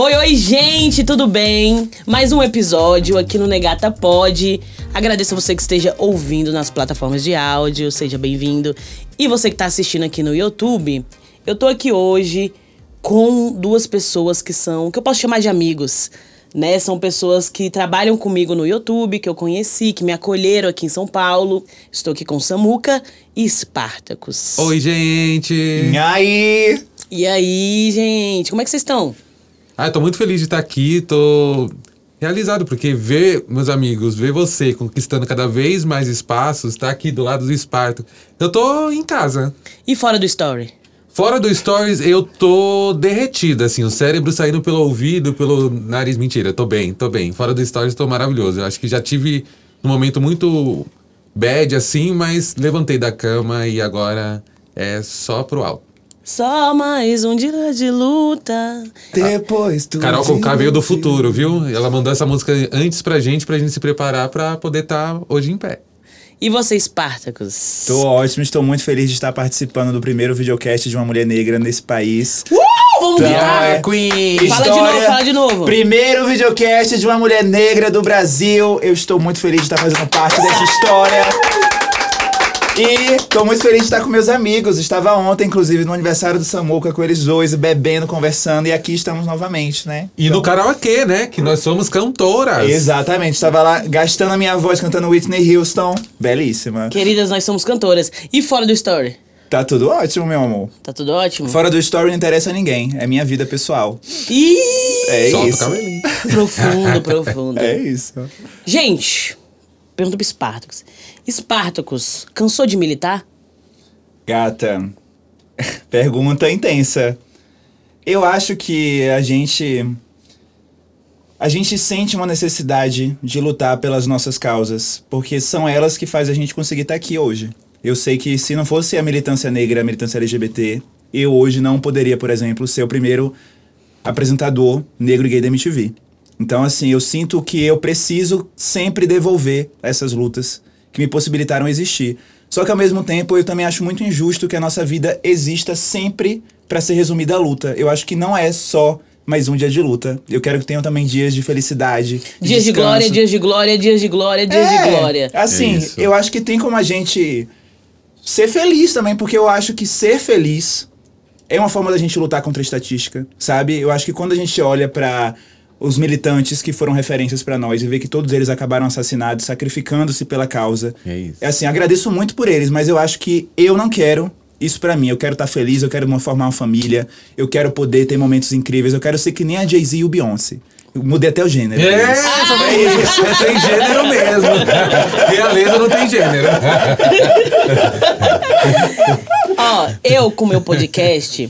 Oi, oi, gente, tudo bem? Mais um episódio aqui no Negata Pod. Agradeço a você que esteja ouvindo nas plataformas de áudio, seja bem-vindo. E você que está assistindo aqui no YouTube, eu tô aqui hoje com duas pessoas que são, que eu posso chamar de amigos, né? São pessoas que trabalham comigo no YouTube, que eu conheci, que me acolheram aqui em São Paulo. Estou aqui com Samuca e Spartacus. Oi, gente! E aí? E aí, gente, como é que vocês estão? Ah, tô muito feliz de estar aqui, tô realizado, porque ver, meus amigos, ver você conquistando cada vez mais espaços, estar aqui do lado do Esparto. Eu tô em casa. E fora do story? Fora do Stories, eu tô derretida, assim, o cérebro saindo pelo ouvido, pelo nariz. Mentira, tô bem, tô bem. Fora do Stories, tô maravilhoso. Eu acho que já tive um momento muito bad, assim, mas levantei da cama e agora é só pro alto. Só mais um dia de luta. Depois tu. Carol Conká veio do futuro, viu? Ela mandou essa música antes pra gente, pra gente se preparar pra poder estar hoje em pé. E você, Spartacus? Tô ótimo, estou muito feliz de estar participando do primeiro videocast de uma mulher negra nesse país. Uh, vamos Então, gritar! é- Queen! Fala de novo, fala de novo. Primeiro videocast de uma mulher negra do Brasil. Eu estou muito feliz de estar fazendo parte dessa história. E tô muito feliz de estar com meus amigos. Estava ontem, inclusive, no aniversário do Samuca com eles dois, bebendo, conversando. E aqui estamos novamente, né? E no karaokê, né? Que nós somos cantoras. Exatamente, estava lá gastando a minha voz cantando Whitney Houston. Belíssima. Queridas, nós somos cantoras. E fora do story? Tá tudo ótimo, meu amor. Tá tudo ótimo? Fora do story não interessa a ninguém. É minha vida pessoal. Ih, É Solta o isso. cabelinho. profundo, profundo. É isso. Gente, pergunta pro Spartacus. Spartacus, cansou de militar? Gata, pergunta intensa. Eu acho que a gente. A gente sente uma necessidade de lutar pelas nossas causas, porque são elas que fazem a gente conseguir estar aqui hoje. Eu sei que se não fosse a militância negra, a militância LGBT, eu hoje não poderia, por exemplo, ser o primeiro apresentador negro e gay da MTV. Então, assim, eu sinto que eu preciso sempre devolver essas lutas que me possibilitaram existir. Só que, ao mesmo tempo, eu também acho muito injusto que a nossa vida exista sempre para ser resumida a luta. Eu acho que não é só mais um dia de luta. Eu quero que tenham também dias de felicidade. Dias de glória, dias de glória, dias de glória, dias de É, glória. Assim, É eu acho que tem como a gente ser feliz também, porque eu acho que ser feliz é uma forma da gente lutar contra a estatística, sabe? Eu acho que quando a gente olha pra os militantes que foram referências pra nós e vê que todos eles acabaram assassinados, sacrificando-se pela causa. É isso. É assim, agradeço muito por eles, mas eu acho que eu não quero isso pra mim. Eu quero estar feliz, eu quero uma- formar uma família, eu quero poder ter momentos incríveis, eu quero ser que nem a Jay-Z e o Beyoncé. Eu mudei até o gênero. É, É isso. é isso. É sem gênero mesmo. Realeza não tem gênero. Ó, eu com meu podcast,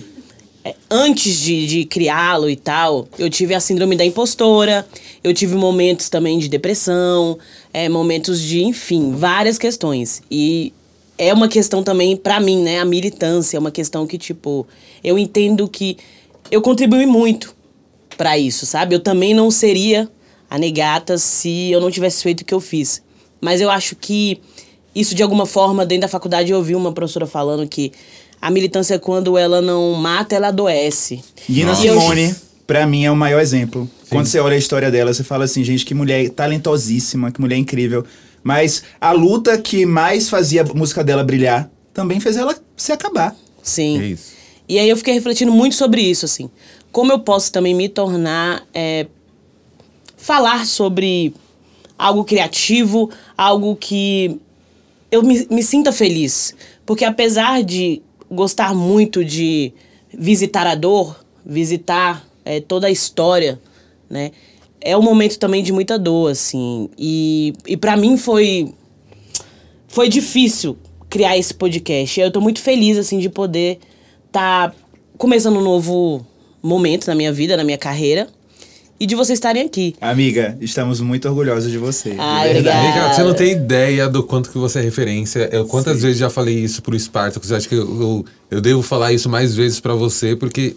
antes de, de criá-lo e tal, eu tive a síndrome da impostora, eu tive momentos também de depressão, é, momentos de, enfim, várias questões. E é uma questão também, pra mim, né? A militância é uma questão que, tipo, eu entendo que eu contribuí muito pra isso, sabe? Eu também não seria a negata se eu não tivesse feito o que eu fiz. Mas eu acho que isso, de alguma forma, dentro da faculdade, eu ouvi uma professora falando que a militância, quando ela não mata, ela adoece. Nina E eu- Simone, pra mim, é o maior exemplo. Quando você olha a história dela, você fala assim, gente, que mulher talentosíssima, que mulher incrível. Mas a luta que mais fazia a música dela brilhar também fez ela se acabar. Sim. É isso. E aí eu fiquei refletindo muito sobre isso, assim. Como eu posso também me tornar. é, falar sobre algo criativo, algo que eu me, me sinta feliz. Porque apesar de gostar muito de visitar a dor, visitar é, toda a história, né? É um momento também de muita dor, assim. E, e para mim foi foi difícil criar esse podcast. Eu tô muito feliz, assim, de poder estar começando um novo momento na minha vida, na minha carreira. E de vocês estarem aqui. Amiga, estamos muito orgulhosos de você. Ai, verdade. obrigada. Amiga, você não tem ideia do quanto que você é referência. Eu, quantas vezes já falei isso pro Spartacus? Eu acho que eu, eu, eu devo falar isso mais vezes pra você, porque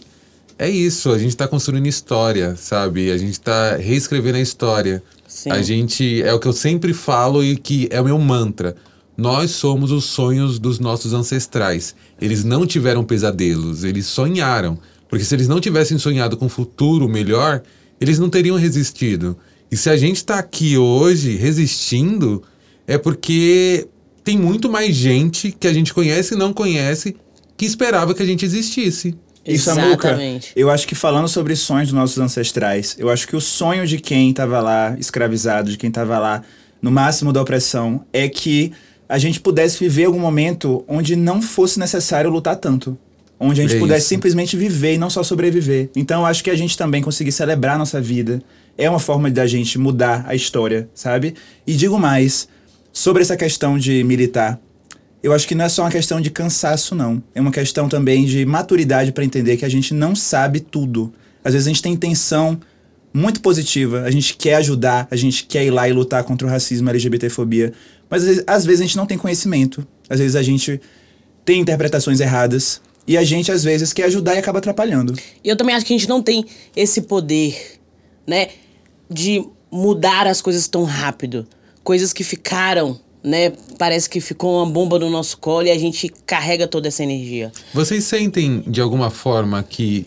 é isso. A gente tá construindo história, sabe? A gente tá reescrevendo a história. Sim. A gente. É o que eu sempre falo e que é o meu mantra. nós somos os sonhos dos nossos ancestrais. Eles não tiveram pesadelos, eles sonharam. Porque se eles não tivessem sonhado com um futuro melhor, eles não teriam resistido. E se a gente está aqui hoje resistindo, é porque tem muito mais gente que a gente conhece e não conhece que esperava que a gente existisse. E Samuca, Exatamente. eu acho que falando sobre sonhos dos nossos ancestrais, eu acho que o sonho de quem estava lá escravizado, de quem estava lá no máximo da opressão, é que a gente pudesse viver algum momento onde não fosse necessário lutar tanto. Onde a gente É pudesse isso. simplesmente viver e não só sobreviver. Então eu acho que a gente também conseguir celebrar a nossa vida é uma forma da gente mudar a história, sabe? E digo mais, sobre essa questão de militar, eu acho que não é só uma questão de cansaço, não. É uma questão também de maturidade para entender que a gente não sabe tudo. Às vezes a gente tem intenção muito positiva, a gente quer ajudar, a gente quer ir lá e lutar contra o racismo, a LGBTfobia, mas às vezes, às vezes a gente não tem conhecimento. Às vezes a gente tem interpretações erradas e a gente às vezes quer ajudar e acaba atrapalhando. E eu também acho que a gente não tem esse poder, né, de mudar as coisas tão rápido. Coisas que ficaram, né, parece que ficou uma bomba no nosso colo e a gente carrega toda essa energia. Vocês sentem, de alguma forma, que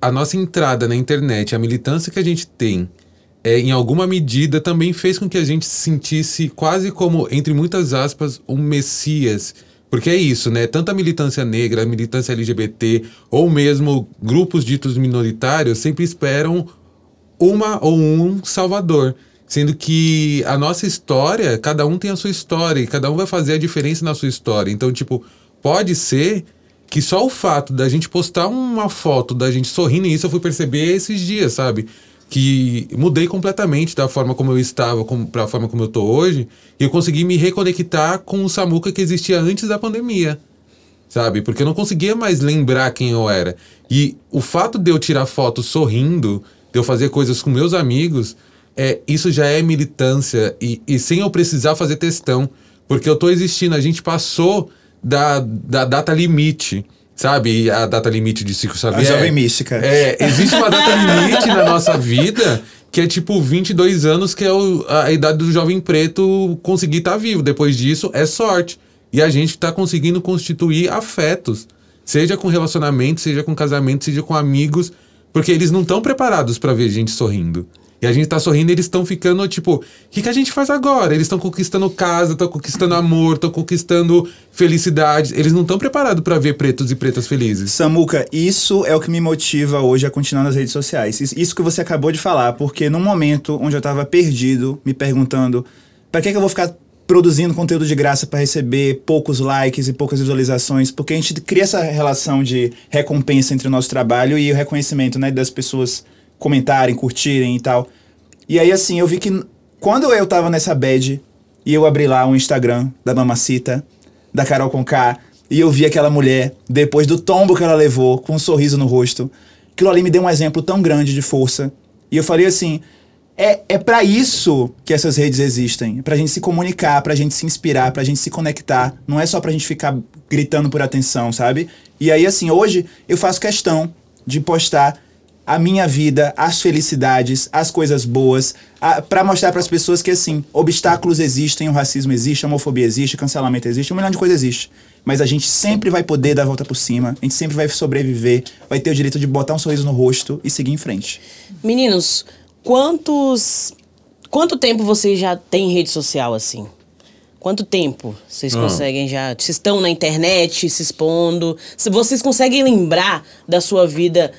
a nossa entrada na internet, a militância que a gente tem, é, em alguma medida também fez com que a gente se sentisse quase como, entre muitas aspas, um messias. Porque é isso, né? Tanto a militância negra, militância LGBT, ou mesmo grupos ditos minoritários, sempre esperam uma ou um salvador. Sendo que a nossa história, cada um tem a sua história, e cada um vai fazer a diferença na sua história. Então, tipo, pode ser que só o fato da gente postar uma foto da gente sorrindo, isso eu fui perceber esses dias, sabe? Que mudei completamente da forma como eu estava como, pra forma como eu tô hoje, e eu consegui me reconectar com o Samuca que existia antes da pandemia sabe? Porque eu não conseguia mais lembrar quem eu era. E o fato de eu tirar fotos sorrindo, de eu fazer coisas com meus amigos, é, isso já é militância. E, e sem eu precisar fazer testão. Porque eu tô existindo, a gente passou da, da data limite. Sabe? A data limite de Chico Xavier. jovem mística. É, existe uma data limite na nossa vida que é tipo 22 anos, que é o- a idade do jovem preto conseguir estar vivo. Depois disso, é sorte. E a gente está conseguindo constituir afetos. Seja com relacionamento, seja com casamento, seja com amigos. Porque eles não estão preparados para ver gente sorrindo. E a gente tá sorrindo e eles estão ficando, tipo, o que, que a gente faz agora? Eles estão conquistando casa, estão conquistando amor, estão conquistando felicidade. Eles não estão preparados para ver pretos e pretas felizes. Samuca, isso é o que me motiva hoje a continuar nas redes sociais. Isso- que você acabou de falar, porque num momento onde eu tava perdido, me perguntando pra que, que eu vou ficar produzindo conteúdo de graça pra receber poucos likes e poucas visualizações, porque a gente cria essa relação de recompensa entre o nosso trabalho e o reconhecimento, né, das pessoas comentarem, curtirem e tal. E aí, assim, eu vi que quando eu tava nessa bad e eu abri lá o Instagram da Mamacita, da Carol Conká, e eu vi aquela mulher, depois do tombo que ela levou, com um sorriso no rosto, aquilo ali me deu um exemplo tão grande de força. E eu falei assim: é, é para isso que essas redes existem. Pra gente se comunicar, pra gente se inspirar, pra gente se conectar. Não é só pra gente ficar gritando por atenção, sabe? E aí, assim, hoje eu faço questão de postar a minha vida, as felicidades, as coisas boas, para mostrar para as pessoas que assim, obstáculos existem, o racismo existe, a homofobia existe, cancelamento existe, um milhão de coisas existe. Mas a gente sempre vai poder dar a volta por cima, a gente sempre vai sobreviver, vai ter o direito de botar um sorriso no rosto e seguir em frente. Meninos, quantos. Quanto tempo vocês já têm rede social assim? Quanto tempo vocês Ah. conseguem já? Vocês estão na internet se expondo? Se vocês conseguem lembrar da sua vida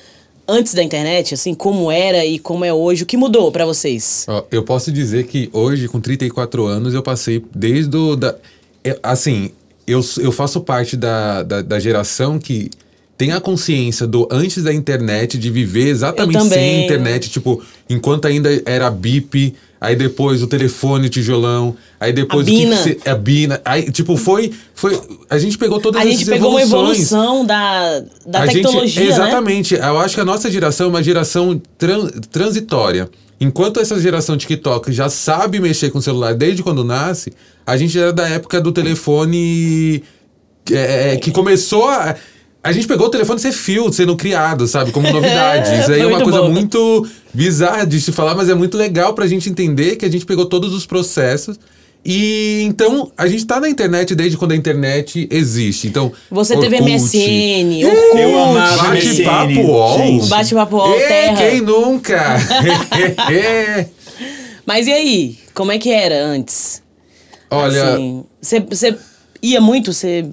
antes da internet, assim, como era e como é hoje? O que mudou pra vocês? Eu posso dizer que hoje, com 34 anos, eu passei desde o. Da, assim, eu, eu faço parte da, da, da geração que tem a consciência do antes da internet, de viver exatamente sem internet. Tipo, enquanto ainda era bip, aí depois o telefone, tijolão, aí depois A o Bina. que a Bina. Aí, tipo, foi, foi. A gente pegou todas A essas gente pegou uma evoluções. evolução da, da A gente- tecnologia, né? exatamente. Eu acho que a nossa geração é uma geração tran- transitória. Enquanto essa geração TikTok já sabe mexer com o celular desde quando nasce, a gente era da época do telefone é, que começou a. A gente pegou o telefone ser fio, sendo criado, sabe? Como novidade. Isso aí é uma muito coisa bom. muito bizarra de se falar, mas é muito legal pra gente entender que a gente pegou todos os processos E então, a gente tá na internet desde quando a internet existe. Então, Você teve Orkut. MSN, Eu Orkut, amava Bate-papo MSN, UOL. bate-papo UOL, terra. quem nunca? Mas e aí? Como é que era antes? Olha, Assim, Você você ia muito? Você.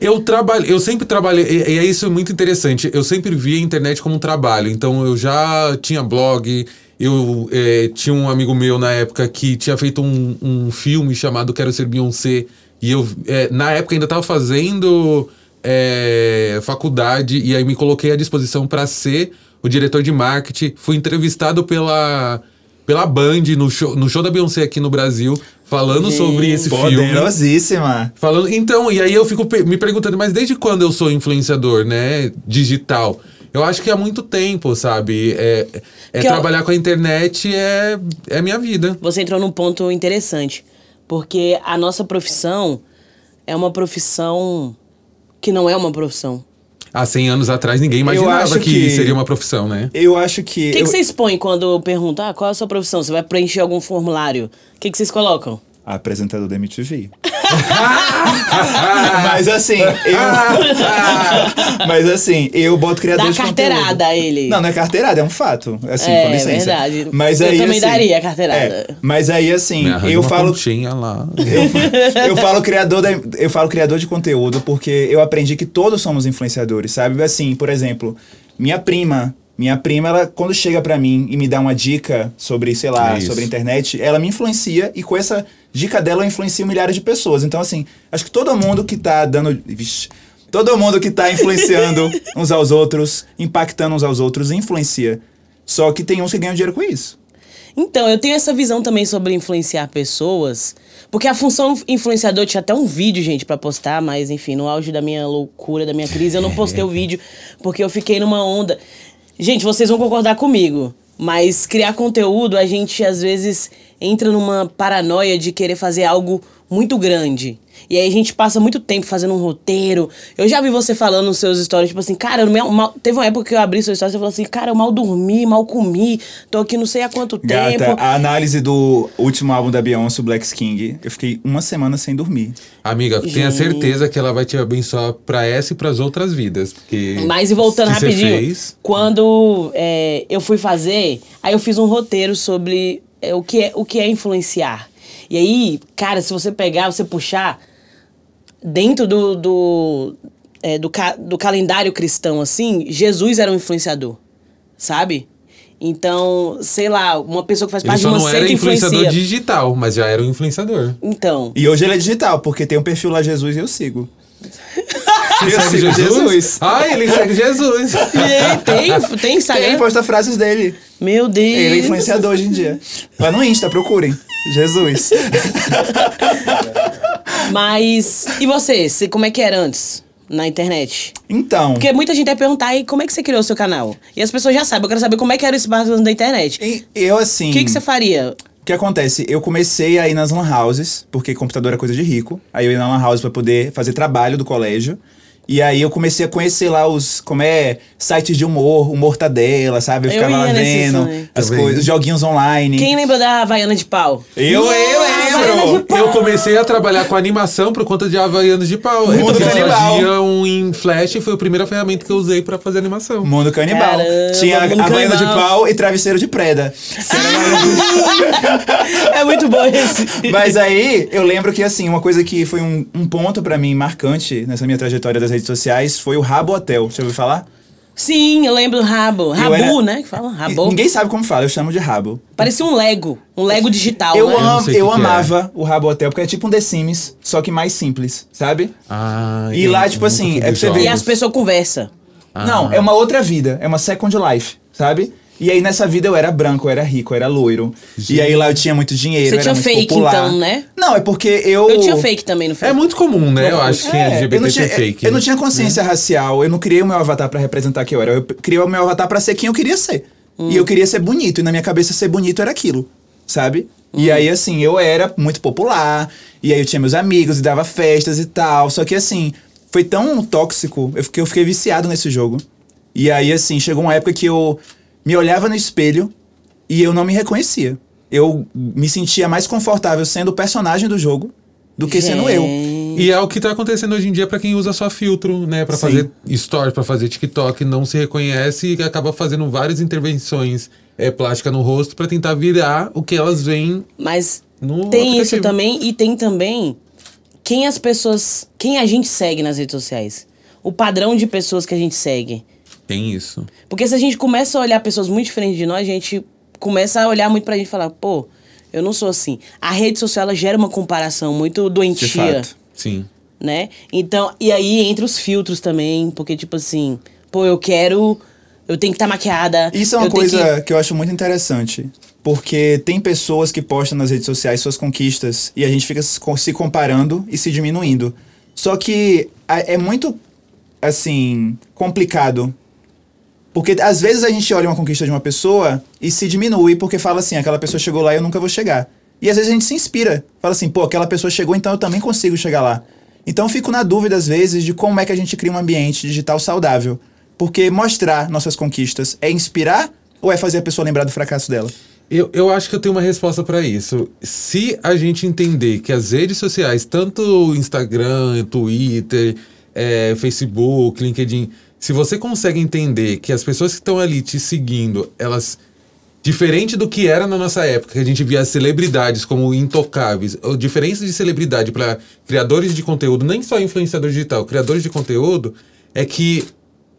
Eu trabalho, eu sempre trabalhei, e, e é isso muito interessante. Eu sempre vi a internet como um trabalho. Então eu já tinha blog, eu eh, tinha um amigo meu na época que tinha feito um, um filme chamado Quero Ser Beyoncé. E eu, eh, na época, ainda estava fazendo eh, faculdade, e aí me coloquei à disposição para ser o diretor de marketing. Fui entrevistado pela, pela Band no show, no show da Beyoncé aqui no Brasil, falando sobre esse filme. Poderosíssima. Falando, então, e aí eu fico me perguntando, mas desde quando eu sou influenciador, né, digital? Eu acho que há muito tempo, sabe? É, é Que eu- trabalhar com a internet é, é minha vida. Você entrou num ponto interessante. Porque a nossa profissão é uma profissão que não é uma profissão. Há 100 anos atrás ninguém imaginava que, que- seria uma profissão, né? Eu acho que. O que, eu- que você expõe quando pergunta ah, qual é a sua profissão? Você vai preencher algum formulário. O que, que vocês colocam? Apresentador da MTV. Mas assim, eu. Mas assim, eu boto criador Dá de carteirada conteúdo. a ele. Não, não é carteirada, é um fato. Assim, É, com licença. verdade. Mas Eu aí, também assim, daria a carteirada. é, mas aí, assim, eu uma falo. pontinha lá. Eu, eu falo criador da- eu falo criador de conteúdo porque eu aprendi que todos somos influenciadores, sabe? Assim, por exemplo, minha prima, minha prima, ela quando chega pra mim e me dá uma dica sobre, sei lá, É sobre a internet, ela me influencia e com essa dica dela eu influencio milhares de pessoas. Então, assim, acho que todo mundo que tá dando, vixe, todo mundo que tá influenciando uns aos outros, impactando uns aos outros, influencia. Só que tem uns que ganham dinheiro com isso. Então, eu tenho essa visão também sobre influenciar pessoas. Porque a função influenciador tinha até um vídeo, gente, pra postar, mas enfim, no auge da minha loucura, da minha crise, eu não postei o vídeo porque eu fiquei numa onda. Gente, vocês vão concordar comigo, mas criar conteúdo, a gente às vezes entra numa paranoia de querer fazer algo muito grande. E aí a gente passa muito tempo fazendo um roteiro. Eu já vi você falando nos seus stories, tipo assim, cara, eu mal- teve uma época que eu abri seus stories e você falou assim, cara, eu mal dormi, mal comi, tô aqui não sei há quanto Gata, tempo. a análise do último álbum da Beyoncé, o Black King, eu fiquei uma semana sem dormir. Amiga, tenha Gente. certeza que ela vai te abençoar pra essa e pras outras vidas. Porque Mas e voltando que rapidinho, fez- quando é, eu fui fazer, aí eu fiz um roteiro sobre é, o, que é, o que é influenciar. E aí, cara, se você pegar, você puxar, dentro do, do, é, do, ca- do calendário cristão, assim, Jesus era um influenciador, sabe? Então, sei lá, uma pessoa que faz Ele parte de uma não era seita influenciador influencia. digital, mas já era um influenciador. Então, E hoje ele é digital, porque tem um perfil lá Jesus e eu sigo. Você segue Jesus. Ah, ele segue Jesus. e aí, tem, tem Instagram? Tem, posta frases dele. Meu Deus. Ele é influenciador hoje em dia. Vai no Insta, procurem. Jesus. Mas, e você? Você- Como é que era antes? Na internet? Então, Porque muita gente vai perguntar, e como é que você criou o seu canal? E as pessoas já sabem, eu quero saber como é que era esse básico da internet. e- eu assim... O que, que você faria? O que acontece? Eu comecei a ir nas lan houses, porque computador é coisa de rico. Aí eu ia na lan house pra poder fazer trabalho do colégio. E aí eu comecei a conhecer lá os, como é, sites de humor, o Mortadela, sabe? Eu Eu ficava lá ia nesses vendo também. as Também. coisas, os joguinhos online. Quem lembra da Havaiana de pau? Eu, eu lembro! Eu comecei a trabalhar com animação por conta de Havaianos de pau. Mundo Eles Canibal. faziam em Flash e foi a primeira ferramenta que eu usei pra fazer animação. Mundo Canibal. Caramba, Tinha Mundo a Havaiana de Canibal. pau e travesseiro de preda. é muito bom esse. Mas aí, eu lembro que, assim, uma coisa que foi um, um ponto pra mim marcante nessa minha trajetória das redes sociais foi o Rabo Hotel. Você ouviu falar? Sim, eu lembro do rabo. Rabu, era- né? Que fala, rabo. Ninguém sabe como fala, eu chamo de rabo. Parecia um Lego. Um Lego digital, Eu, né? am, o eu que que é. amava o Rabo Hotel, porque é tipo um The Sims, só que mais simples, sabe? Ah, E eu lá, tipo assim, é pra você ver- E as pessoas conversam. Ah. Não, é uma outra vida, é uma second life, sabe? E aí nessa vida eu era branco, eu era rico, eu era loiro. E aí lá eu tinha muito dinheiro, Você eu era tinha muito fake, popular. então, né? Não, é porque eu... Eu tinha fake também no É Facebook. muito comum, né? Eu acho que É, LGBT eu não tinha, tem fake. Eu não tinha consciência racial, eu não criei o meu avatar pra representar quem eu era. Eu criei o meu avatar pra ser quem eu queria ser. E eu queria ser bonito, e na minha cabeça ser bonito era aquilo, sabe? E aí, assim, eu era muito popular, e aí eu tinha meus amigos e dava festas e tal. Só que, assim, foi tão tóxico eu fiquei, eu fiquei viciado nesse jogo. E aí, assim, chegou uma época que eu me olhava no espelho e eu não me reconhecia. eu me sentia mais confortável sendo o personagem do jogo do que sendo eu. E é o que tá acontecendo hoje em dia pra quem usa só filtro, né? Pra Sim. fazer stories, pra fazer TikTok, não se reconhece e acaba fazendo várias intervenções é, plásticas no rosto pra tentar virar o que elas veem Mas no tem isso aplicativo. também e tem também quem as pessoas, quem a gente segue nas redes sociais. O padrão de pessoas que a gente segue. Tem isso. Porque se a gente começa a olhar pessoas muito diferentes de nós, a gente começa a olhar muito pra gente e falar, pô, eu não sou assim. A rede social ela gera uma comparação muito De doentia, fato. Sim. né? Então, e aí entra os filtros também, porque tipo assim, pô, eu quero, eu tenho que estar maquiada. Isso é uma coisa que- que... eu acho muito interessante. Porque tem pessoas que postam nas redes sociais suas conquistas e a gente fica se co- se comparando e se diminuindo. Só que é muito, assim, complicado. Porque às vezes a gente olha uma conquista de uma pessoa e se diminui porque fala assim, aquela pessoa chegou lá e eu nunca vou chegar. E às vezes a gente se inspira. Fala assim, pô, aquela pessoa chegou, então eu também consigo chegar lá. Então fico na dúvida às vezes de como é que a gente cria um ambiente digital saudável. Porque mostrar nossas conquistas é inspirar ou é fazer a pessoa lembrar do fracasso dela? Eu, eu acho que eu tenho uma resposta pra isso. Se a gente entender que as redes sociais, tanto Instagram, Twitter, é, Facebook, LinkedIn, se você consegue entender que as pessoas que estão ali te seguindo, elas. Diferente do que era na nossa época, que a gente via as celebridades como intocáveis. A diferença de celebridade para criadores de conteúdo, nem só influenciador digital, criadores de conteúdo, é que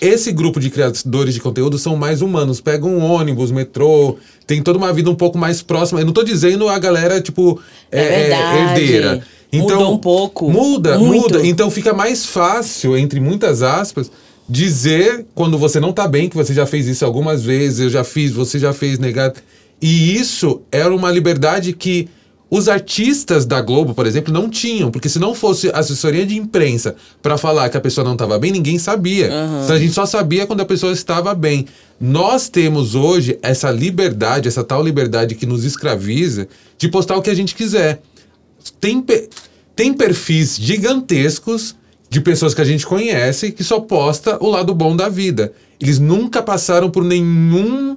esse grupo de criadores de conteúdo são mais humanos. Pegam um ônibus, metrô, tem toda uma vida um pouco mais próxima. Eu não tô dizendo a galera, tipo, É é, é, verdade. herdeira. Mudou um pouco. Muda, Muito. muda. Então fica mais fácil, entre muitas aspas, dizer quando você não tá bem, que você já fez isso algumas vezes, eu já fiz, você já fez, negar. E isso era uma liberdade que os artistas da Globo, por exemplo, não tinham, porque se não fosse assessoria de imprensa para falar que a pessoa não estava bem, ninguém sabia. Então a gente só sabia quando a pessoa estava bem. Nós temos hoje essa liberdade, essa tal liberdade que nos escraviza de postar o que a gente quiser. Tem, pe- tem perfis gigantescos de pessoas que a gente conhece que só posta o lado bom da vida. Eles nunca passaram por nenhum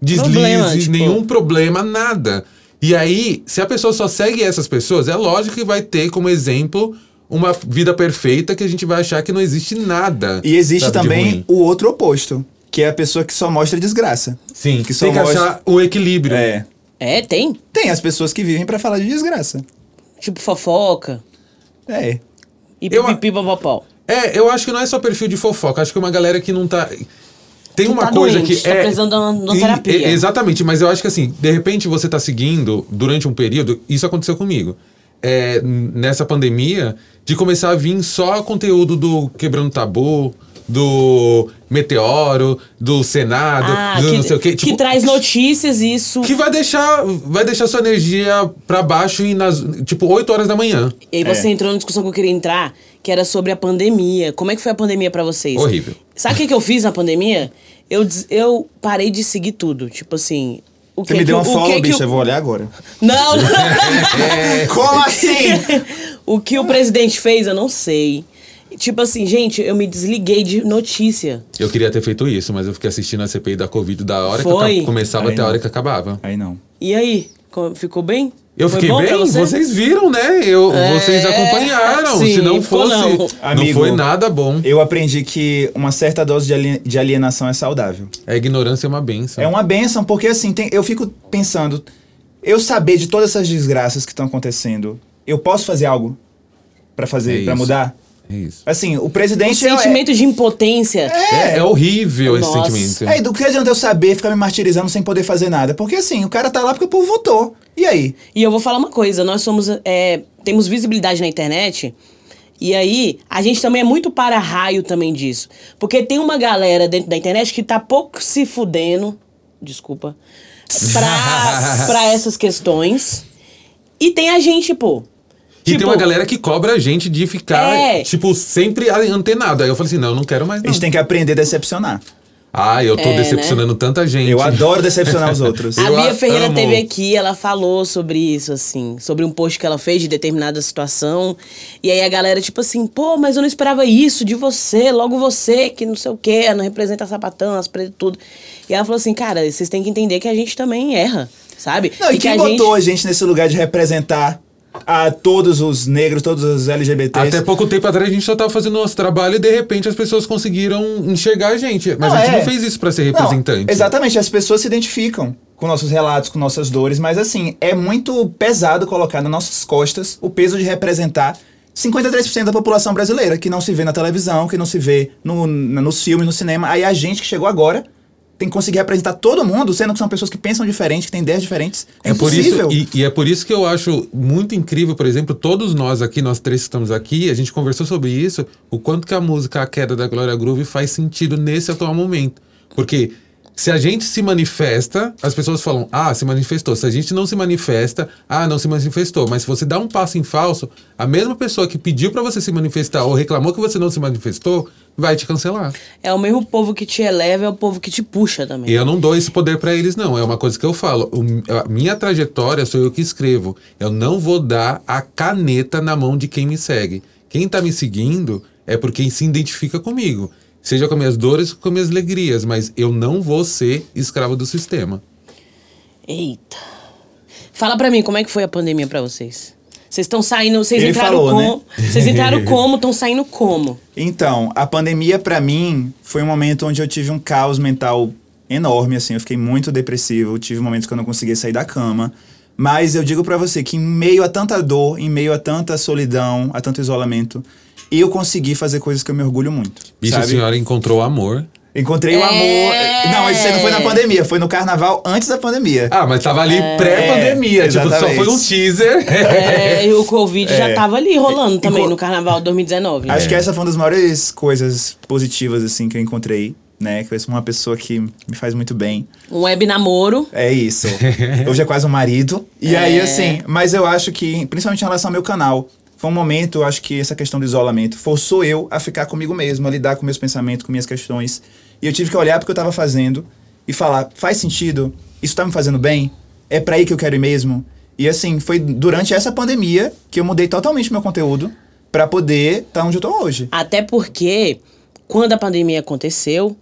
deslize, Problema, tipo- nenhum problema, nada. E aí, se a pessoa só segue essas pessoas, é lógico que vai ter como exemplo uma vida perfeita que a gente vai achar que não existe nada. E existe sabe, também o outro oposto, que é a pessoa que só mostra desgraça. Sim, que só tem que mostra- achar o equilíbrio. É. É, tem. Tem as pessoas que vivem pra falar de desgraça. Tipo fofoca. É. E Eu- pipipi popopó. É, eu acho que não é só perfil de fofoca, acho que é uma galera que não tá. Tem Que uma tá coisa doente, que tá é. precisando de uma- de terapia. e- exatamente, mas eu acho que assim, de repente você tá seguindo durante um período, isso aconteceu comigo. É, nessa pandemia, de começar a vir só conteúdo do Quebrando Tabu, do Meteoro, do Senado, Ah, do que, não sei o quê. que tipo, traz notícias e isso. que vai deixar, vai deixar sua energia pra baixo e nas, tipo, 8 horas da manhã. E aí você É. entrou numa discussão que eu queria entrar, que era sobre a pandemia. Como é que foi a pandemia pra vocês? Horrível. Sabe o que, que eu fiz na pandemia? Eu, eu parei de seguir tudo. Tipo assim. O Você que me deu que uma follow, que que bicha, eu o- vou olhar agora. Não! Como assim? o que o presidente fez, eu não sei. Tipo assim, gente, eu me desliguei de notícia. Eu queria ter feito isso, mas eu fiquei assistindo a CPI da Covid da hora que Foi? eu começava Aí até a não. hora que acabava. Aí não. E aí? Co- Ficou bem? Eu Foi fiquei bem, você? vocês viram, né? Eu, É, vocês acompanharam. sim, Se não fosse, não. não. Amigo, foi nada bom. Eu aprendi que uma certa dose de ali- de alienação é saudável. A ignorância é uma benção. É uma benção, porque assim, tem- eu fico pensando, eu saber de todas essas desgraças que estão acontecendo, eu posso fazer algo pra fazer, É pra isso. mudar? É isso. Assim, o O presidente é- sentimento de impotência. É, é horrível esse Nossa. sentimento. É, e do que adianta eu saber ficar me martirizando sem poder fazer nada? Porque assim, o cara tá lá porque o povo votou. E aí? E eu vou falar uma coisa, nós somos. é, temos visibilidade na internet. E aí, a gente também é muito para-raio também disso. Porque tem uma galera dentro da internet que tá pouco se fudendo. Desculpa. Pra, pra essas questões. E tem a gente, pô. E Tipo, tem uma galera que cobra a gente de ficar, É. tipo, sempre antenado. Aí eu falei assim, não, eu não quero mais A não. gente tem que aprender a decepcionar. Ah, eu tô É, decepcionando tanta gente. Eu adoro decepcionar os outros. A Bia a- Ferreira amo. teve aqui, ela falou sobre isso, assim, sobre um post que ela fez de determinada situação. E aí a galera, tipo assim, pô, mas eu não esperava isso de você, logo você, que não sei o quê, não representa sapatão, as pretas, tudo. E ela falou assim, cara, vocês têm que entender que a gente também erra. sabe? Não, e, que quem botou a gente nesse lugar de representar a todos os negros, todos os LGBTs? Até pouco tempo atrás a gente só tava fazendo nosso trabalho e de repente as pessoas conseguiram enxergar a gente. Mas Não, a gente é. não fez isso pra ser Não, representante. exatamente, as pessoas se identificam com nossos relatos, com nossas dores, mas assim, é muito pesado colocar nas nossas costas o peso de representar 53% da população brasileira, que não se vê na televisão, que não se vê no, nos filmes, no cinema. Aí a gente que chegou agora tem que conseguir representar todo mundo, sendo que são pessoas que pensam diferente, que têm ideias diferentes. É, É por isso, e, e é por isso que eu acho muito incrível, por exemplo, todos nós aqui, nós três que estamos aqui, a gente conversou sobre isso, o quanto que a música A Queda da Glória Groove faz sentido nesse atual momento. Porque se a gente se manifesta, as pessoas falam, ah, se manifestou. Se a gente não se manifesta, ah, não se manifestou. Mas se você dá um passo em falso, a mesma pessoa que pediu pra você se manifestar ou reclamou que você não se manifestou, vai te cancelar. É o mesmo povo que te eleva, é o povo que te puxa também. E eu não dou esse poder pra eles, não. É uma coisa que eu falo. A minha trajetória sou eu que escrevo. Eu não vou dar a caneta na mão de quem me segue. Quem tá me seguindo é por quem se identifica comigo. Seja com minhas dores ou com minhas alegrias. Mas eu não vou ser escravo do sistema. Eita. Fala pra mim, como é que foi a pandemia pra vocês? Vocês estão saindo, vocês Ele entraram falou, como? Vocês entraram como? Estão saindo como? Então, a pandemia pra mim foi um momento onde eu tive um caos mental enorme, assim, eu fiquei muito depressivo, tive momentos que eu não conseguia sair da cama, mas eu digo pra você que em meio a tanta dor, em meio a tanta solidão, a tanto isolamento, eu consegui fazer coisas que eu me orgulho muito, Bicho, a sabe? senhora encontrou amor. Encontrei o É. amor. Não, isso aí não foi na pandemia, foi no carnaval antes da pandemia. Ah, mas tava ali pré-pandemia. É, tipo, só foi um teaser. É, e o Covid já tava ali rolando também Enco- no carnaval 2019. Acho que essa foi uma das maiores coisas positivas, assim, que eu encontrei, né? Que eu sou uma pessoa que me faz muito bem. Um web namoro. É isso. Hoje é quase um marido. E aí, assim, mas eu acho que, principalmente em relação ao meu canal, foi um momento, acho que essa questão do isolamento forçou eu a ficar comigo mesmo, a lidar com meus pensamentos, com minhas questões. E eu tive que olhar porque eu tava fazendo e falar: faz sentido? Isso tá me fazendo bem? É pra aí que eu quero ir mesmo? E assim, foi durante essa pandemia que eu mudei totalmente meu conteúdo pra poder estar onde eu tô hoje. Até porque, quando a pandemia aconteceu,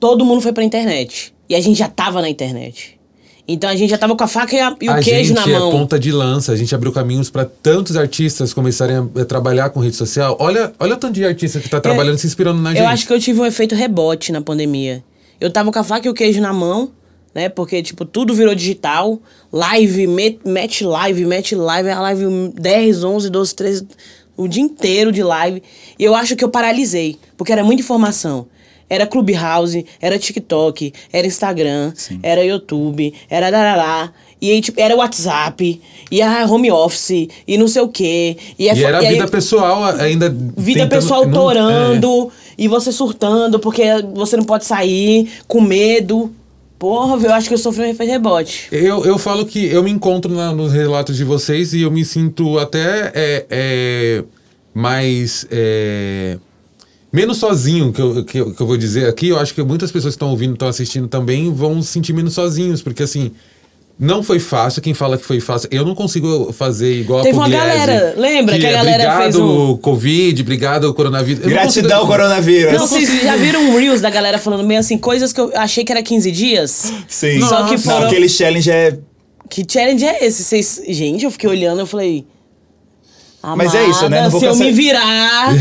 todo mundo foi pra internet. E a gente já tava na internet. Então a gente já tava com a faca e, a- e o a queijo gente na é mão. ponta de lança, a gente abriu caminhos para tantos artistas começarem a, a trabalhar com rede social. Olha, olha o tanto de artista que tá trabalhando, se inspirando na gente. Eu acho que eu tive um efeito rebote na pandemia. Eu tava com a faca e o queijo na mão, né? Porque, tipo, tudo virou digital. Live, met, match live, match live, a live 10, 11, 12, 13, o dia inteiro de live. E eu acho que eu paralisei, porque era muita informação. Era Clubhouse, era TikTok, era Instagram, era YouTube, era darará. E aí, tipo, era WhatsApp, e a home office, e não sei o quê. E, é E era a e aí- vida pessoal ainda. vida tentando- pessoal não- torando e você surtando porque você não pode sair com medo. Porra, eu acho que eu sofri um efeito rebote. é. Eu, eu falo que eu me encontro na- nos relatos de vocês e eu me sinto até é, é, mais. é, menos sozinho, que eu, que, eu, que eu vou dizer aqui. Eu acho que muitas pessoas que estão ouvindo, estão assistindo também, vão se sentir menos sozinhos, porque assim. Não foi fácil, quem fala que foi fácil. Eu não consigo fazer igual Teve a uma Pugliese, galera, lembra que a é galera obrigado fez um- Covid, obrigado Coronavírus. Eu não Gratidão, consigo- coronavírus. Não, vocês já viram um Reels da galera falando meio assim, coisas que eu achei que era 15 dias? Sim. Só que Não, foram- aquele challenge é Que challenge é esse? Vocês... Gente, eu fiquei olhando eu falei. Mas é isso, né? "Amada, Não vou se eu me virar.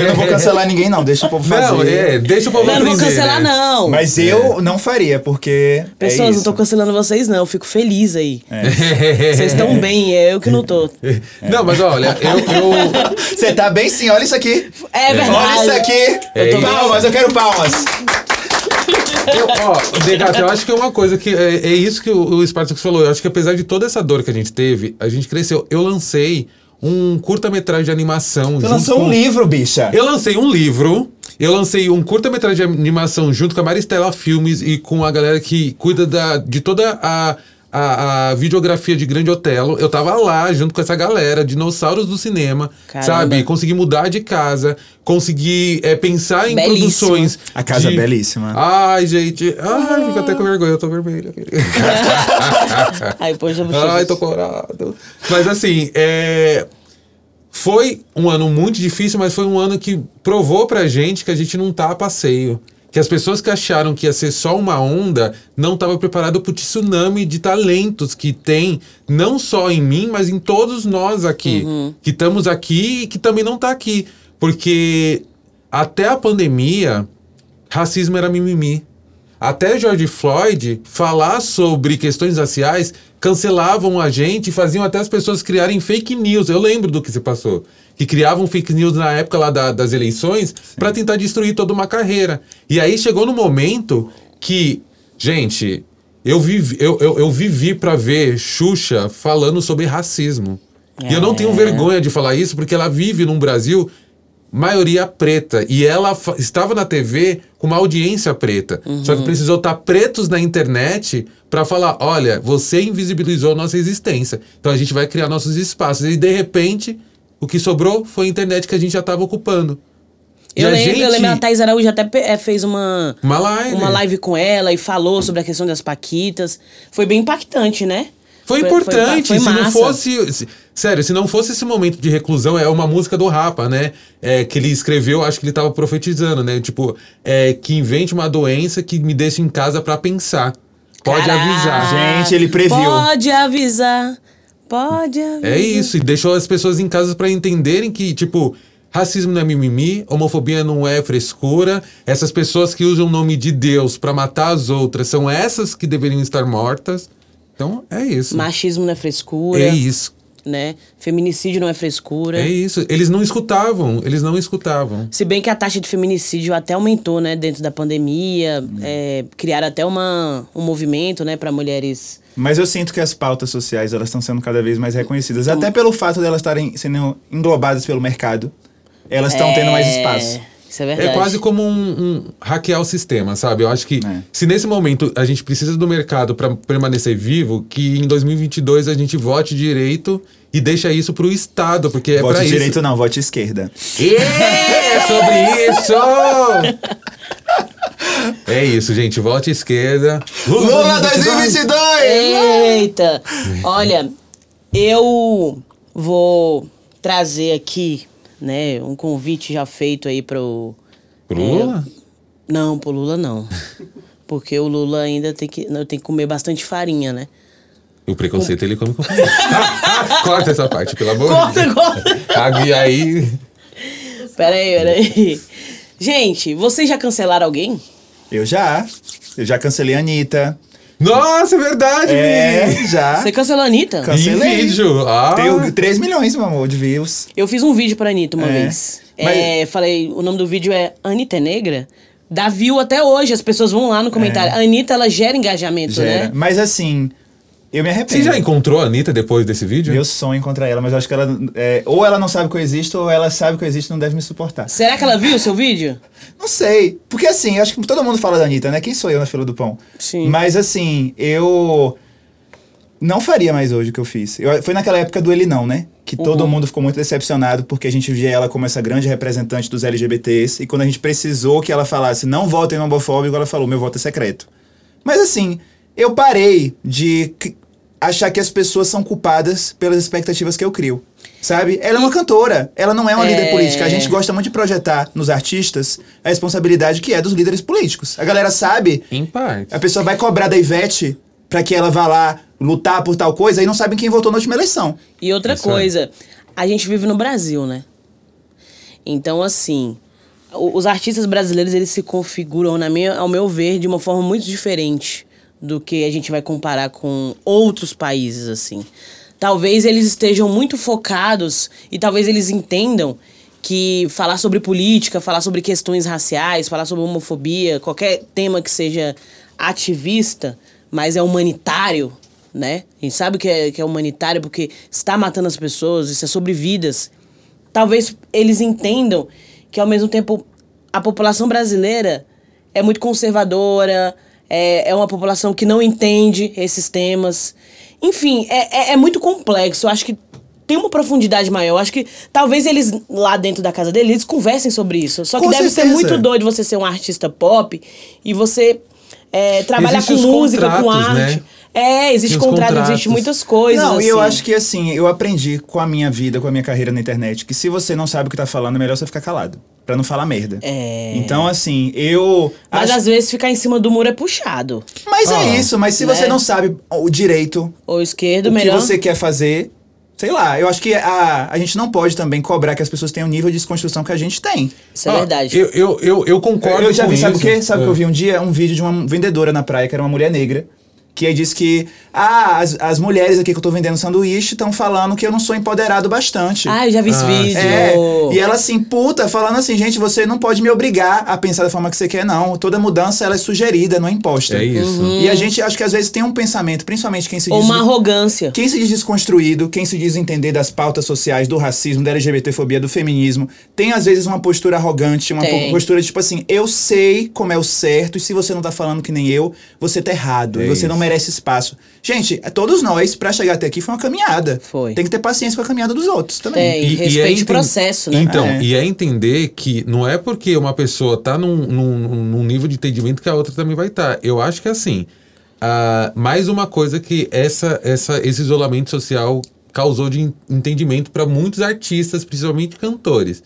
Eu não vou cancelar ninguém, não. Deixa o povo fazer. Não, é, deixa o povo não, não vou cancelar, né? não. Mas eu não faria, porque. Pessoas, é não tô cancelando vocês, não. Eu fico feliz aí. Vocês estão bem, é eu que não tô. Não, mas olha, eu, eu, Você tá bem sim, olha isso aqui. É verdade. Olha isso aqui. É isso. palmas, eu quero palmas. Eu, ó, Degato, eu acho que é uma coisa que é, é isso que o, o Spartacus falou. Eu acho que apesar de toda essa dor que a gente teve, a gente cresceu. Eu lancei um curta-metragem de animação. Você lançou com- um livro, bicha. Eu lancei um livro. Eu lancei um curta-metragem de animação junto com a Maristela Filmes e com a galera que cuida da, de toda a, a, a videografia de Grande Otelo. Eu tava lá junto com essa galera, dinossauros do cinema, Caramba. sabe? Consegui mudar de casa, consegui é, pensar em Belíssimo. produções. A casa de- é belíssima. Ai, gente. Ai, fico até com vergonha, eu tô vermelho. Ai, poxa. Ai, tô corado. Mas assim, é... foi um ano muito difícil, mas foi um ano que provou pra gente que a gente não tá a passeio. Que as pessoas que acharam que ia ser só uma onda não estavam preparadas para o tsunami de talentos que tem, não só em mim, mas em todos nós aqui, que estamos aqui e que também não tá aqui. Porque até a pandemia, racismo era mimimi. Até George Floyd falar sobre questões raciais cancelavam a gente e faziam até as pessoas criarem fake news. Eu lembro do que se passou. Que criavam fake news na época lá da- das eleições para tentar destruir toda uma carreira. E aí chegou no momento que, gente, eu vivi, eu, eu, eu vivi para ver Xuxa falando sobre racismo. E eu não tenho É. vergonha de falar isso porque ela vive num Brasil maioria preta. E ela estava na TV com uma audiência preta. Só que precisou estar pretos na internet para falar: olha, você invisibilizou a nossa existência. Então a gente vai criar nossos espaços. E de repente, o que sobrou foi a internet que a gente já estava ocupando. Eu lembro, eu gente- lembro, a Thais Araújo até eh, fez uma, Uma live. uma live com ela e falou sobre a questão das paquitas. Foi bem impactante, né? Foi Foi- importante. foi- foi se não fosse. se- sério, se não fosse esse momento de reclusão, é uma música do Rapa, né? É, que ele escreveu, acho que ele tava profetizando, né? Tipo, é, que invente uma doença que me deixe em casa pra pensar. Pode Caraca. avisar. Gente, ele previu. Pode avisar. Pode avisar. É isso, e deixou as pessoas em casa pra entenderem que, tipo, racismo não é mimimi, homofobia não é frescura. Essas pessoas que usam o nome de Deus pra matar as outras são essas que deveriam estar mortas. Então, é isso. Machismo não é frescura. É isso. Né? Feminicídio não é frescura. É isso. Eles não escutavam, eles não escutavam. Se bem que a taxa de feminicídio até aumentou, né? Dentro da pandemia. É, criaram até uma, um movimento, né? Para mulheres... Mas eu sinto que as pautas sociais elas estão sendo cada vez mais reconhecidas, até pelo fato de elas estarem sendo englobadas pelo mercado. Elas estão tendo mais espaço. Isso é verdade. É quase como um, um hackear o sistema, sabe? Eu acho que É. se nesse momento a gente precisa do mercado para permanecer vivo, que em 2022 a gente vote direito e deixa isso pro Estado, porque é vote para isso. direito não, vote esquerda. É sobre isso! É isso, gente. Vote esquerda. Lula 2022! Eita! Olha, eu vou trazer aqui, né, um convite já feito aí pro. Pro Lula? Não, pro Lula não. Porque o Lula ainda tem que, não, tem que comer bastante farinha, né? O preconceito ele come com Corta essa parte, pelo amor de Corta, Deus. corta! Água aí. Peraí, peraí. Gente, vocês já cancelaram alguém? Eu já. Eu já cancelei a Anitta. Nossa, é verdade, É, já. Você cancelou a Anitta? Can- Cancelei. Em vídeo. Ah. Tenho 3 milhões, meu amor, de views. Eu fiz um vídeo pra Anitta uma É. vez. Mas- É, falei, o nome do vídeo é Anitta é Negra? Dá view até hoje, as pessoas vão lá no comentário. A Anitta, ela gera engajamento, É. Gera. né? Mas assim, eu me arrependo. Você já encontrou a Anitta depois desse vídeo? Meu sonho é encontrar ela, mas eu acho que ela. é, ou ela não sabe que eu existo, ou ela sabe que eu existo e não deve me suportar. Será que ela viu o seu vídeo? Não sei. Porque assim, eu acho que todo mundo fala da Anitta, né? Quem sou eu na fila do pão? Sim. Mas assim, eu. Não faria mais hoje o que eu fiz. Eu- foi naquela época do Ele Não, né? Que todo mundo ficou muito decepcionado porque a gente via ela como essa grande representante dos LGBTs. E quando a gente precisou que ela falasse não votem no homofóbico, ela falou: meu voto é secreto. Mas assim, eu parei de achar que as pessoas são culpadas pelas expectativas que eu crio. Sabe? Ela é uma cantora, ela não é uma É. líder política. A gente gosta muito de projetar nos artistas a responsabilidade que é dos líderes políticos. A galera sabe, Em parte. a pessoa vai cobrar da Ivete pra que ela vá lá lutar por tal coisa e não sabem quem votou na última eleição. E outra Isso é. coisa, a gente vive no Brasil, né? Então, assim, os artistas brasileiros, eles se configuram, na minha, ao meu ver, de uma forma muito diferente do que a gente vai comparar com outros países, assim. Talvez eles estejam muito focados e talvez eles entendam que falar sobre política, falar sobre questões raciais, falar sobre homofobia, qualquer tema que seja ativista, mas é humanitário, né? A gente sabe que é, que é humanitário porque está matando as pessoas, isso é sobre vidas. Talvez eles entendam que, ao mesmo tempo, a população brasileira é muito conservadora, é, é uma população que não entende esses temas. Enfim, é, é, é muito complexo. Eu acho que tem uma profundidade maior. Eu acho que talvez eles, lá dentro da casa deles, eles conversem sobre isso. Só que Com deve certeza. ser muito doido você ser um artista pop e você é, trabalhar com música, com contratos, arte. né? É, existe contrato, contratos. existe muitas coisas. Não, e eu assim. acho que assim, eu aprendi com a minha vida, com a minha carreira na internet, que se você não sabe o que tá falando, é melhor você ficar calado. Pra não falar merda. É. Então, assim, eu. Mas acho- às vezes ficar em cima do muro é puxado. Mas Ah, é isso, mas se né? você não sabe o direito, Ou esquerdo, o melhor. que você quer fazer, sei lá, eu acho que a, a gente não pode também cobrar que as pessoas tenham o nível de desconstrução que a gente tem. Isso é verdade. Eu, eu, eu, eu concordo Eu já com vi, sabe o isso. quê? Sabe o que eu É. vi um dia? Um vídeo de uma vendedora na praia, que era uma mulher negra. Que aí disse que, ah, as, as mulheres aqui que eu tô vendendo sanduíche estão falando que eu não sou empoderado bastante. Ah, eu já vi esse Ah, vídeo. É, e ela assim, puta, falando assim, gente, você não pode me obrigar a pensar da forma que você quer, não. Toda mudança, ela é sugerida, não é imposta. É isso. Uhum. E a gente, acho que às vezes tem um pensamento, principalmente quem se Ou diz... uma arrogância. Quem se diz desconstruído, quem se diz entender das pautas sociais, do racismo, da LGBTfobia, do feminismo, tem às vezes uma postura arrogante, uma Tem. po- postura de tipo assim, eu sei como é o certo, e se você não tá falando que nem eu, você tá errado, É e você não isso. Merece espaço. Gente, todos nós, pra chegar até aqui, foi uma caminhada. Foi. Tem que ter paciência com a caminhada dos outros também. Tem. respeite o processo, né? Então, É. e é entender que não é porque uma pessoa tá num, num, num nível de entendimento que a outra também vai estar. Eu acho que assim, ah, mais uma coisa que essa, essa, esse isolamento social causou de en- entendimento para muitos artistas, principalmente cantores.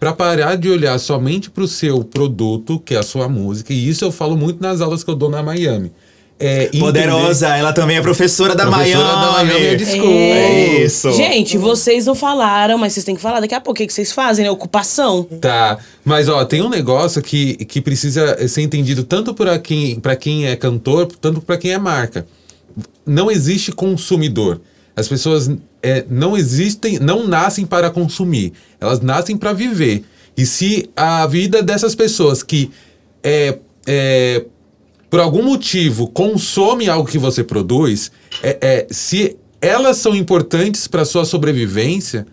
Para parar de olhar somente para o seu produto, que é a sua música, e isso eu falo muito nas aulas que eu dou na Miami. É, entender- Poderosa, ela também é professora da Professora Miami. da Miami, é desculpa. É isso. Gente, vocês não falaram, mas vocês têm que falar daqui a pouco. O que que vocês fazem, né? Ocupação. Tá, mas ó, tem um negócio que, que precisa ser entendido tanto para quem, pra quem é cantor, tanto para quem é marca. Não existe consumidor. As pessoas é, não existem, não nascem para consumir, elas nascem para viver. E se a vida dessas pessoas que é, é, por algum motivo consome algo que você produz, é, é, se elas são importantes para sua sobrevivência,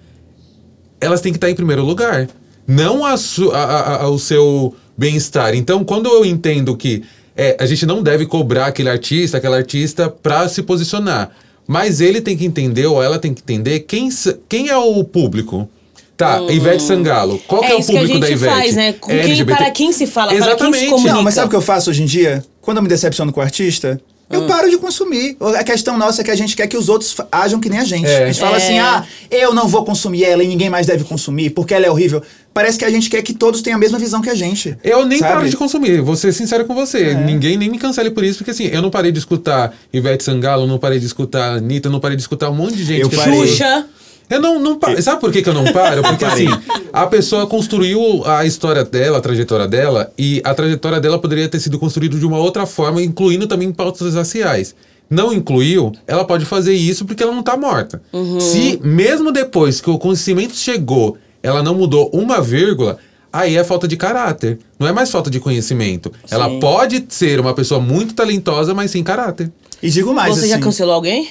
elas têm que estar em primeiro lugar. Não a su- a- a- a- o seu bem-estar. Então, quando eu entendo que é, a gente não deve cobrar aquele artista, aquela artista, para se posicionar. Mas ele tem que entender, ou ela tem que entender, quem, quem é o público. Tá, Ivete Sangalo. Qual que é, o Hum. isso que a público da gente Ivete? faz, né? Com É quem- LGBT? para quem se fala, para quem se Exatamente. comunica. Não, mas sabe o que eu faço hoje em dia? Quando eu me decepciono com o artista, eu Ah. paro de consumir. A questão nossa é que a gente quer que os outros ajam que nem a gente. É. A gente fala É. assim, ah, eu não vou consumir ela e ninguém mais deve consumir porque ela é horrível. Parece que a gente quer que todos tenham a mesma visão que a gente. Eu nem sabe? paro de consumir, vou ser sincero com você. Ninguém nem me cancele por isso, porque assim, eu não parei de escutar Ivete Sangalo, não parei de escutar Anitta, não parei de escutar um monte de gente Eu que parei. Xuxa. Eu não, não paro. Sabe por que, que eu não paro? Porque assim, a pessoa construiu a história dela, a trajetória dela, e a trajetória dela poderia ter sido construída de uma outra forma, incluindo também pautas raciais. Não incluiu, ela pode fazer isso porque ela não tá morta. Se mesmo depois que o conhecimento chegou, ela não mudou uma vírgula, aí é falta de caráter. Não é mais falta de conhecimento. Ela Sim. pode ser uma pessoa muito talentosa, mas sem caráter. E digo mais, Você assim, já cancelou alguém?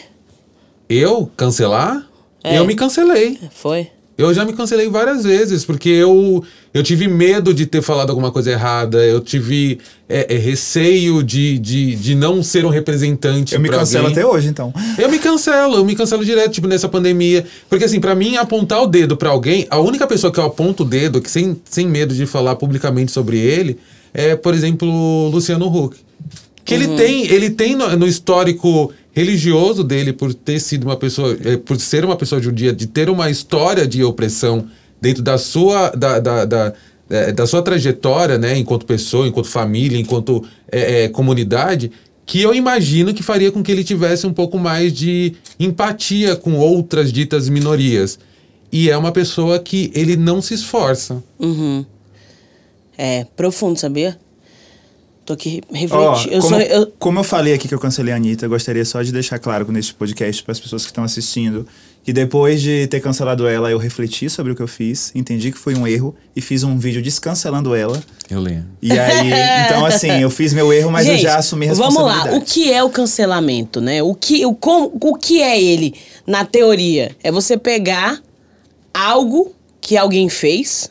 Eu cancelar? É. Eu me cancelei. Foi. Eu já me cancelei várias vezes, porque eu, eu tive medo de ter falado alguma coisa errada, eu tive é, é, receio de, de, de não ser um representante. eu me pra cancelo alguém. até hoje, então. Eu me cancelo, eu me cancelo direto, tipo, nessa pandemia. Porque, assim, pra mim, apontar o dedo pra alguém, a única pessoa que eu aponto o dedo, que sem, sem medo de falar publicamente sobre ele, é, por exemplo, o Luciano Huck. Que ele tem, ele tem no, no histórico religioso dele, por ter sido uma pessoa, eh, por ser uma pessoa judia, de ter uma história de opressão dentro da sua, da, da, da, eh, da sua trajetória, né, enquanto pessoa, enquanto família, enquanto eh, eh, comunidade, que eu imagino que faria com que ele tivesse um pouco mais de empatia com outras ditas minorias. E é uma pessoa que ele não se esforça. Uhum. É, profundo, sabia? Tô aqui refletindo. eu como. Eu, como eu falei aqui que eu cancelei a Anitta, eu gostaria só de deixar claro neste podcast para as pessoas que estão assistindo que depois de ter cancelado ela, eu refleti sobre o que eu fiz, entendi que foi um erro e fiz um vídeo descancelando ela. Eu lembro. E aí, então assim, eu fiz meu erro, mas Gente, eu já assumi a Vamos responsabilidade. lá, o que é o cancelamento, né? O que, o, com, o que é ele, na teoria? É você pegar algo que alguém fez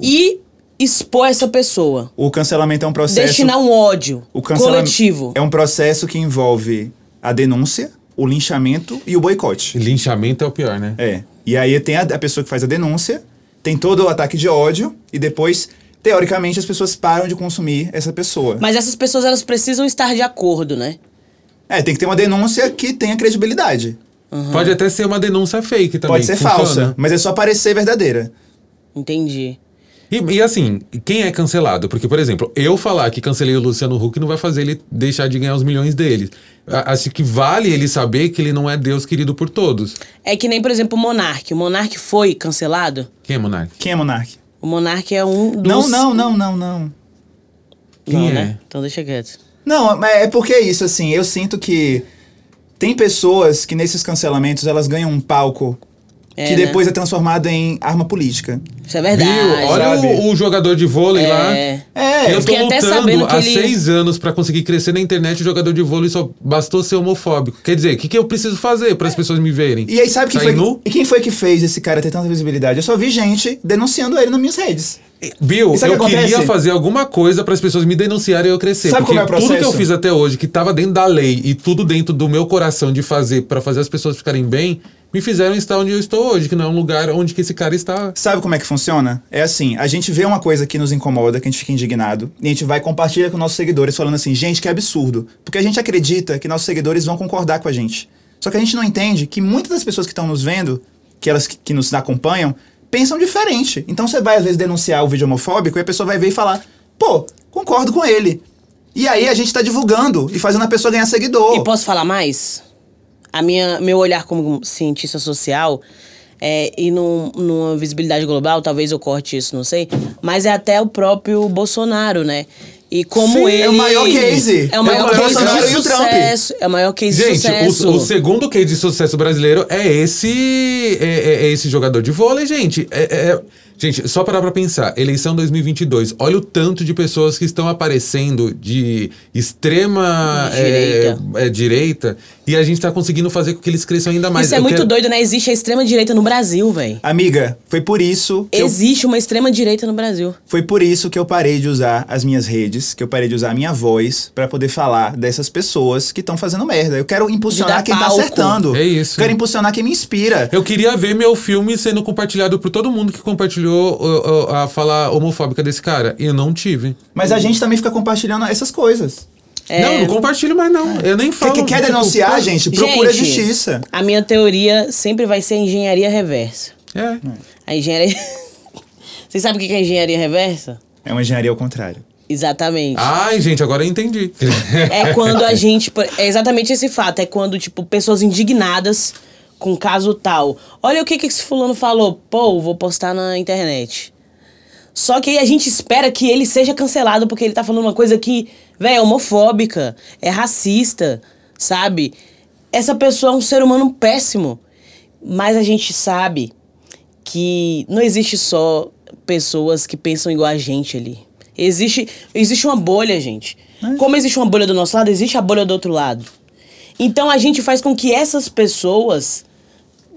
e expor essa pessoa. O cancelamento é um processo. Destinar um ódio o cancelamento coletivo. É um processo que envolve a denúncia, o linchamento e o boicote. Linchamento é o pior, né? É. E aí tem a, a pessoa que faz a denúncia, tem todo o ataque de ódio e depois, teoricamente, as pessoas param de consumir essa pessoa. Mas essas pessoas, elas precisam estar de acordo, né? É, tem que ter uma denúncia que tenha credibilidade. Pode até ser uma denúncia fake também. Pode ser funciona. falsa, mas é só parecer verdadeira. Entendi. E, e assim, quem é cancelado? Porque, por exemplo, eu falar que cancelei o Luciano Huck não vai fazer ele deixar de ganhar os milhões dele. Acho que vale ele saber que ele não é Deus querido por todos. É que nem, por exemplo, o Monark. O Monark foi cancelado. Quem é Monark? Quem é monarca? O Monark é um dos... Não, não, não, não, não. Quem Não, é? né? Então deixa quieto. Não, mas é porque é isso, assim, eu sinto que tem pessoas que nesses cancelamentos elas ganham um palco É, que né? depois é transformado em arma política. Isso é verdade. Viu? Olha o, o jogador de vôlei lá. É. É, eu tô lutando há ele- seis anos pra conseguir crescer na internet. O jogador de vôlei só bastou ser homofóbico. Quer dizer, o que, que eu preciso fazer para as pessoas me verem? E aí, sabe quem Sair foi, nu? e quem foi que fez esse cara ter tanta visibilidade? Eu só vi gente denunciando ele nas minhas redes. Bill, eu queria fazer alguma coisa para as pessoas me denunciarem e eu crescer. Sabe porque como é o tudo que eu fiz até hoje, que tava dentro da lei e tudo dentro do meu coração de fazer para fazer as pessoas ficarem bem, me fizeram estar onde eu estou hoje, que não é um lugar onde que esse cara está. Sabe como é que funciona? É assim, a gente vê uma coisa que nos incomoda, que a gente fica indignado, e a gente vai compartilhar com nossos seguidores falando assim, gente, que absurdo. Porque a gente acredita que nossos seguidores vão concordar com a gente. Só que a gente não entende que muitas das pessoas que estão nos vendo, que elas que, que nos acompanham, pensam diferente. Então você vai às vezes denunciar o vídeo homofóbico e a pessoa vai ver e falar, pô, concordo com ele. E aí a gente tá divulgando e fazendo a pessoa ganhar seguidor. E posso falar mais? A minha, meu olhar como cientista social é, e num, numa visibilidade global, talvez eu corte isso, não sei, mas é até o próprio Bolsonaro, né? E como Sim, ele. é o maior case. É o maior É o case de Trump. sucesso. É o maior case de Gente, sucesso. o, o segundo case de sucesso brasileiro é esse é, é- é esse jogador de vôlei, gente. É- é- gente, só parar pra pensar. Eleição 2022. Olha o tanto de pessoas que estão aparecendo de extrema Direita. é, é, direita e a gente tá conseguindo fazer com que eles cresçam ainda mais. Isso é Eu muito quero- doido, né? Existe a extrema-direita no Brasil, velho. Amiga, foi por isso que eu Existe uma extrema-direita no Brasil. Foi por isso que eu parei de usar as minhas redes, que eu parei de usar a minha voz pra poder falar dessas pessoas que estão fazendo merda. Eu quero impulsionar quem tá palco. acertando. É isso. Quero impulsionar quem me inspira. Eu queria ver meu filme sendo compartilhado por todo mundo que compartilhou uh, uh, a fala homofóbica desse cara. E eu não tive. Mas a gente também fica compartilhando essas coisas. Não, não compartilho mais não. Eu nem falo. que quer tipo, denunciar, gente? Procura Gente, justiça. A minha teoria sempre vai ser engenharia reversa. É. A engenharia. Vocês sabem o que é engenharia reversa? É uma engenharia ao contrário. Exatamente. Ai, gente, agora eu entendi. É quando a gente. É exatamente esse fato. É quando, tipo, pessoas indignadas com caso tal. Olha o que, que esse fulano falou. Pô, vou postar na internet. Só que aí a gente espera que ele seja cancelado porque ele tá falando uma coisa que, velho, é homofóbica, é racista, sabe? Essa pessoa é um ser humano péssimo. Mas a gente sabe que não existe só pessoas que pensam igual a gente ali. Existe, existe uma bolha, gente. Como existe uma bolha do nosso lado, existe a bolha do outro lado. Então a gente faz com que essas pessoas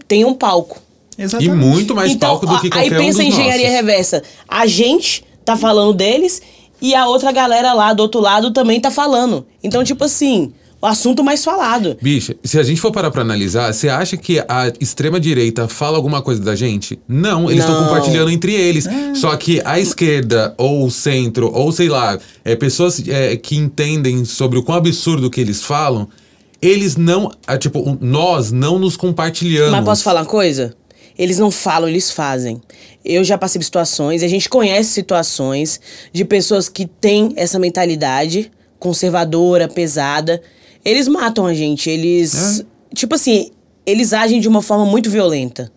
tenham palco. E Exatamente. muito mais então, palco do que qualquer aí pensa um em engenharia nossos. reversa. A gente tá falando deles e a outra galera lá do outro lado também tá falando. Então, tipo assim, o assunto mais falado. Bicha, se a gente for parar pra analisar, você acha que a extrema-direita fala alguma coisa da gente? Não, eles estão compartilhando entre eles. É. Só que a esquerda, ou o centro, ou sei lá, é, pessoas é, que entendem sobre o quão absurdo que eles falam, eles não. ah, tipo, nós não nos compartilhamos. Mas posso falar uma coisa? Eles não falam, eles fazem. Eu já passei por situações, a gente conhece situações de pessoas que têm essa mentalidade conservadora, pesada. Eles matam a gente, eles. Tipo assim, eles agem de uma forma muito violenta.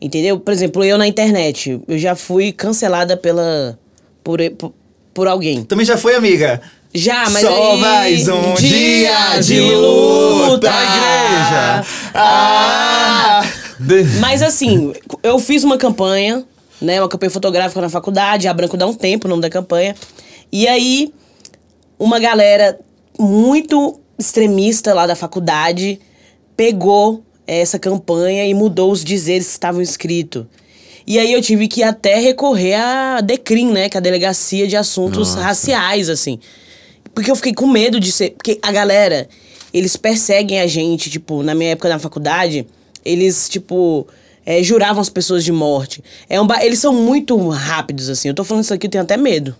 Entendeu? Por exemplo, eu na internet, eu já fui cancelada pela. por, por, por alguém. Também já foi, amiga. Já, mas Só aí, mais um dia de luta. luta. igreja. Ah! De- Mas assim, eu fiz uma campanha, né? Uma campanha fotográfica na faculdade, a Branco dá um tempo, o nome da campanha. E aí, uma galera muito extremista lá da faculdade pegou essa campanha e mudou os dizeres que estavam escritos. E aí eu tive que até recorrer à DECRIM, né? Que é a Delegacia de Assuntos Nossa. Raciais, assim. Porque eu fiquei com medo de ser. Porque a galera, eles perseguem a gente, tipo, na minha época na faculdade, eles, tipo, é, juravam as pessoas de morte. É um ba- Eles são muito rápidos, assim. Eu tô falando isso aqui, eu tenho até medo.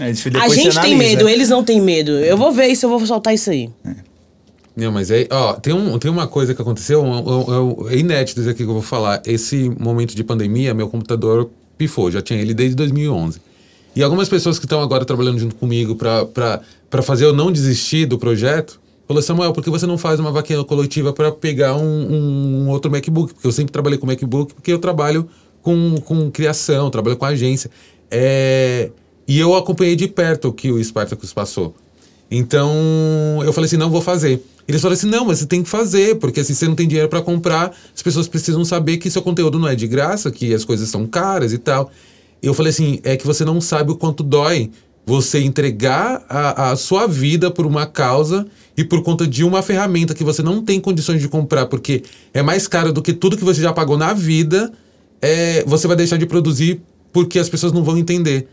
É, a gente tem medo, eles não têm medo. Eu vou ver se eu vou soltar isso aí. Não, mas é, ó, tem, um, tem uma coisa que aconteceu, um, um, um, é inédito isso aqui que eu vou falar. Esse momento de pandemia, meu computador pifou, já tinha ele desde 2011. E algumas pessoas que estão agora trabalhando junto comigo para fazer eu não desistir do projeto, falou Samuel, por que você não faz uma vaquinha coletiva para pegar um, um, outro MacBook? Porque eu sempre trabalhei com MacBook, porque eu trabalho com, com criação, trabalho com agência. É, e eu acompanhei de perto o que o Spartacus passou. Então, eu falei assim, não vou fazer. Eles falaram assim, não, mas você tem que fazer, porque assim, você não tem dinheiro para comprar, as pessoas precisam saber que seu conteúdo não é de graça, que as coisas são caras e tal. Eu falei assim, é que você não sabe o quanto dói você entregar a, a sua vida por uma causa e por conta de uma ferramenta que você não tem condições de comprar, porque é mais caro do que tudo que você já pagou na vida, é, você vai deixar de produzir porque as pessoas não vão entender.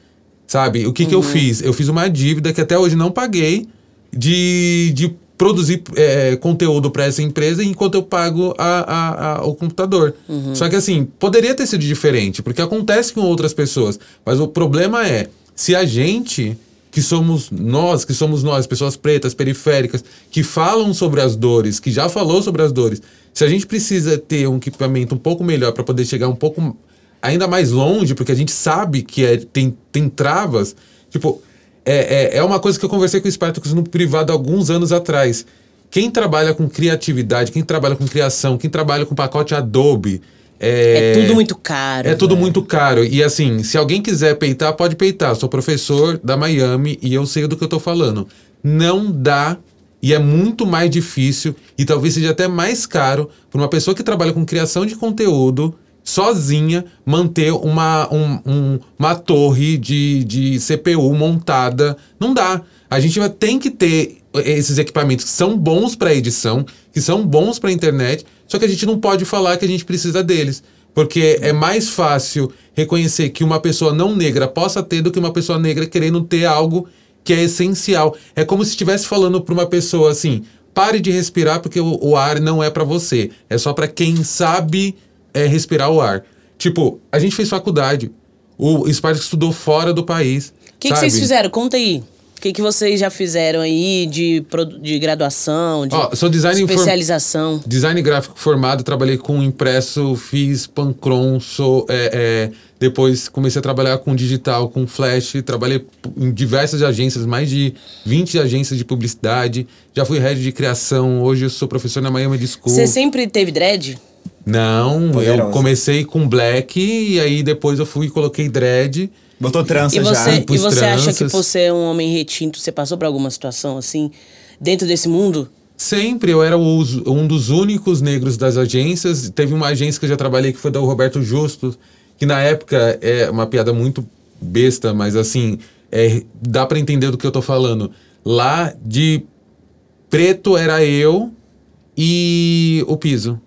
Sabe? O que, uhum. que eu uhum. fiz? Eu fiz uma dívida que até hoje não paguei de, de produzir é, conteúdo para essa empresa enquanto eu pago a, a, a o computador. Uhum. Só que assim, poderia ter sido diferente, porque acontece com outras pessoas. Mas o problema é, se a gente, que somos nós, que somos nós, pessoas pretas, periféricas, que falam sobre as dores, que já falou sobre as dores, se a gente precisa ter um equipamento um pouco melhor para poder chegar um pouco ainda mais longe, porque a gente sabe que é, tem, tem travas. Tipo, é, é, é uma coisa que eu conversei com o Spartacus no privado alguns anos atrás. Quem trabalha com criatividade, quem trabalha com criação, quem trabalha com pacote Adobe. É, é tudo muito caro. É tudo muito caro. E assim, se alguém quiser peitar, pode peitar. Sou professor da Miami e eu sei do que eu tô falando. Não dá e é muito mais difícil e talvez seja até mais caro para uma pessoa que trabalha com criação de conteúdo sozinha manter uma, um, um, uma torre de, de CPU montada. Não dá. A gente tem que ter esses equipamentos que são bons para edição, que são bons para internet, só que a gente não pode falar que a gente precisa deles. Porque é mais fácil reconhecer que uma pessoa não negra possa ter do que uma pessoa negra querendo ter algo que é essencial. É como se estivesse falando para uma pessoa assim: pare de respirar porque o, o ar não é para você. É só para quem sabe é respirar o ar. Tipo, a gente fez faculdade. O Spartacus estudou fora do país. O que, que, vocês fizeram? Conta aí. O que, que vocês já fizeram aí de, de graduação, de oh, sou design especialização? design gráfico formado, trabalhei com impresso, fiz pancron, sou, é, é, depois comecei a trabalhar com digital, com flash, trabalhei em diversas agências, mais de 20 agências de publicidade, já fui head de criação, hoje eu sou professor na Miami School. Você sempre teve dread? Não, Poderosa. eu comecei com black e aí depois eu fui e coloquei dread. Botou trança e você, já. E você tranças. acha que por ser um homem retinto, você passou por alguma situação assim, dentro desse mundo? Sempre, eu era o, um dos únicos negros das agências. Teve uma agência que eu já trabalhei que foi da Roberto Justo, que na época é uma piada muito besta, mas assim, é, dá para entender do que eu tô falando. Lá de preto era eu e o piso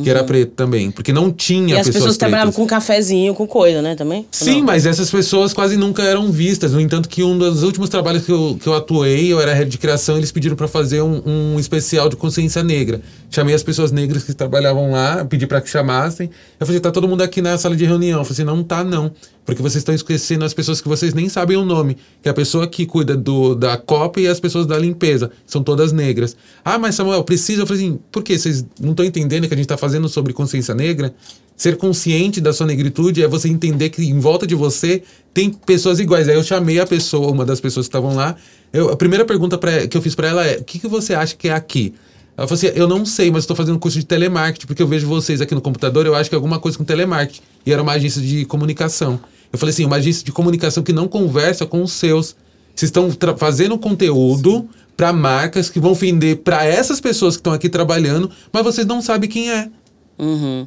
que era preto também, porque não tinha e as pessoas, pessoas trabalhavam com cafezinho, com coisa, né, também? Sim, não? mas essas pessoas quase nunca eram vistas. No entanto, que um dos últimos trabalhos que eu, que eu atuei, eu era head de criação, eles pediram para fazer um, um especial de consciência negra. Chamei as pessoas negras que trabalhavam lá, pedi para que chamassem. Eu falei, tá todo mundo aqui na sala de reunião. Eu falei assim, não tá não, porque vocês estão esquecendo as pessoas que vocês nem sabem o nome, que é a pessoa que cuida do, da cópia e as pessoas da limpeza, são todas negras. Ah, mas Samuel, precisa? Eu falei assim, por quê? Vocês não estão entendendo que a gente está fazendo sobre consciência negra? Ser consciente da sua negritude é você entender que em volta de você tem pessoas iguais. Aí eu chamei a pessoa, uma das pessoas que estavam lá. Eu, a primeira pergunta pra, que eu fiz para ela é: o que, que você acha que é aqui? Ela falou assim: eu não sei, mas estou fazendo um curso de telemarketing, porque eu vejo vocês aqui no computador, eu acho que é alguma coisa com telemarketing. E era uma agência de comunicação. Eu falei assim: uma agência de comunicação que não conversa com os seus. Vocês estão fazendo conteúdo para marcas que vão vender para essas pessoas que estão aqui trabalhando, mas vocês não sabem quem é. Uhum.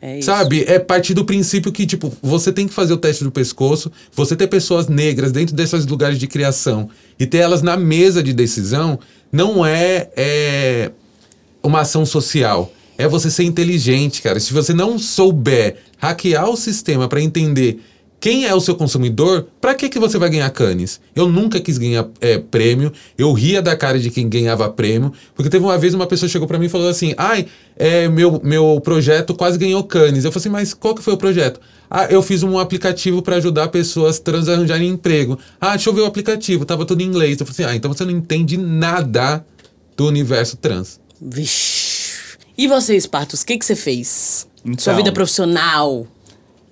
É Sabe? É partir do princípio que, tipo, você tem que fazer o teste do pescoço, você ter pessoas negras dentro desses lugares de criação e ter elas na mesa de decisão não é, é uma ação social. É você ser inteligente, cara. Se você não souber hackear o sistema para entender quem é o seu consumidor, para que, que você vai ganhar canes? Eu nunca quis ganhar é, prêmio, eu ria da cara de quem ganhava prêmio, porque teve uma vez uma pessoa chegou para mim e falou assim: ai, é, meu, meu projeto quase ganhou canes. Eu falei assim, mas qual que foi o projeto? Ah, eu fiz um aplicativo para ajudar pessoas trans a arranjarem emprego. Ah, deixa eu ver o aplicativo, tava tudo em inglês. Eu falei assim, ah, então você não entende nada do universo trans. Vixe. E você, Espartos, o que, que você fez? Então. Sua vida profissional.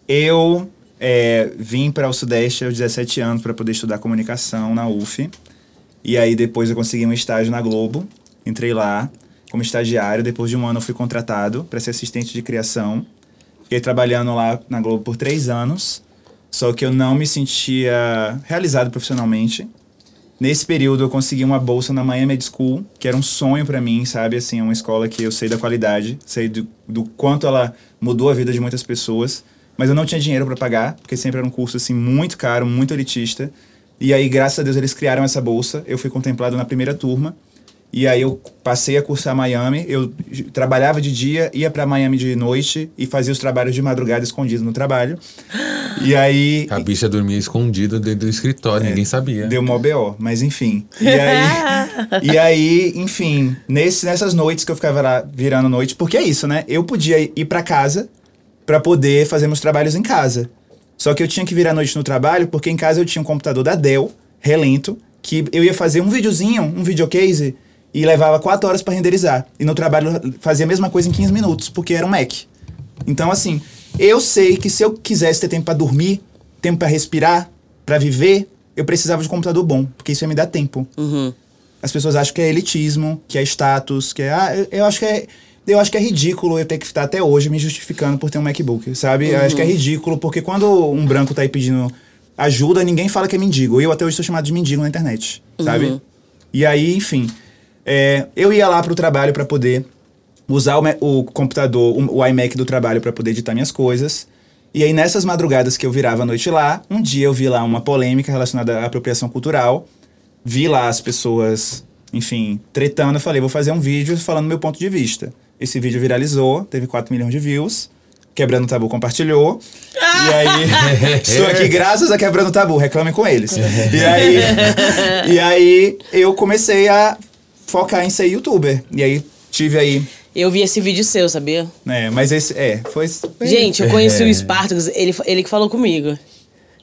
Eu é, vim para o Sudeste aos 17 anos para poder estudar comunicação na UF. E aí depois eu consegui um estágio na Globo. Entrei lá como estagiário. Depois de um ano eu fui contratado para ser assistente de criação. Fiquei trabalhando lá na Globo por três anos. Só que eu não me sentia realizado profissionalmente. Nesse período eu consegui uma bolsa na Miami Med School, que era um sonho para mim, sabe? Assim, é uma escola que eu sei da qualidade, sei do, do quanto ela mudou a vida de muitas pessoas, mas eu não tinha dinheiro para pagar, porque sempre era um curso assim muito caro, muito elitista. E aí, graças a Deus, eles criaram essa bolsa. Eu fui contemplado na primeira turma. E aí eu passei a cursar Miami. Eu trabalhava de dia, ia para Miami de noite e fazia os trabalhos de madrugada escondido no trabalho. E aí A bicha dormia escondida dentro do escritório, ninguém sabia. Deu mó BO, mas enfim. E aí, e aí enfim, nesse, nessas noites que eu ficava lá virando noite, porque é isso, né? Eu podia ir pra casa pra poder fazer meus trabalhos em casa. Só que eu tinha que virar noite no trabalho, porque em casa eu tinha um computador da Dell, relento, que eu ia fazer um videozinho, um videocase, e levava 4 horas pra renderizar. E no trabalho fazia a mesma coisa em 15 minutos, porque era um Mac. Então, assim, eu sei que se eu quisesse ter tempo pra dormir, tempo pra respirar, pra viver, eu precisava de um computador bom, porque isso ia me dar tempo. Uhum. As pessoas acham que é elitismo, que é status, que é. Ah, eu, eu acho que é. Eu acho que é ridículo eu ter que estar até hoje me justificando por ter um MacBook, sabe? Eu acho que é ridículo, porque quando um branco tá aí pedindo ajuda, ninguém fala que é mendigo. Eu até hoje sou chamado de mendigo na internet, sabe? E aí, enfim. é, eu ia lá pro trabalho para poder usar o, o computador, o, o iMac do trabalho para poder editar minhas coisas. E aí, nessas madrugadas que eu virava a noite lá, um dia eu vi lá uma polêmica relacionada à apropriação cultural. Vi lá as pessoas, enfim, tretando. Eu falei, vou fazer um vídeo falando meu ponto de vista. Esse vídeo viralizou, teve 4 milhões de views. Quebrando o Tabu compartilhou. E aí, estou aqui graças a Quebrando o Tabu, reclamem com eles. E aí, e aí, eu comecei a focar em ser youtuber. E aí, tive aí, Eu vi esse vídeo seu, sabia? né, mas esse, é, foi... Gente, eu conheci o Spartacus, ele, ele que falou comigo.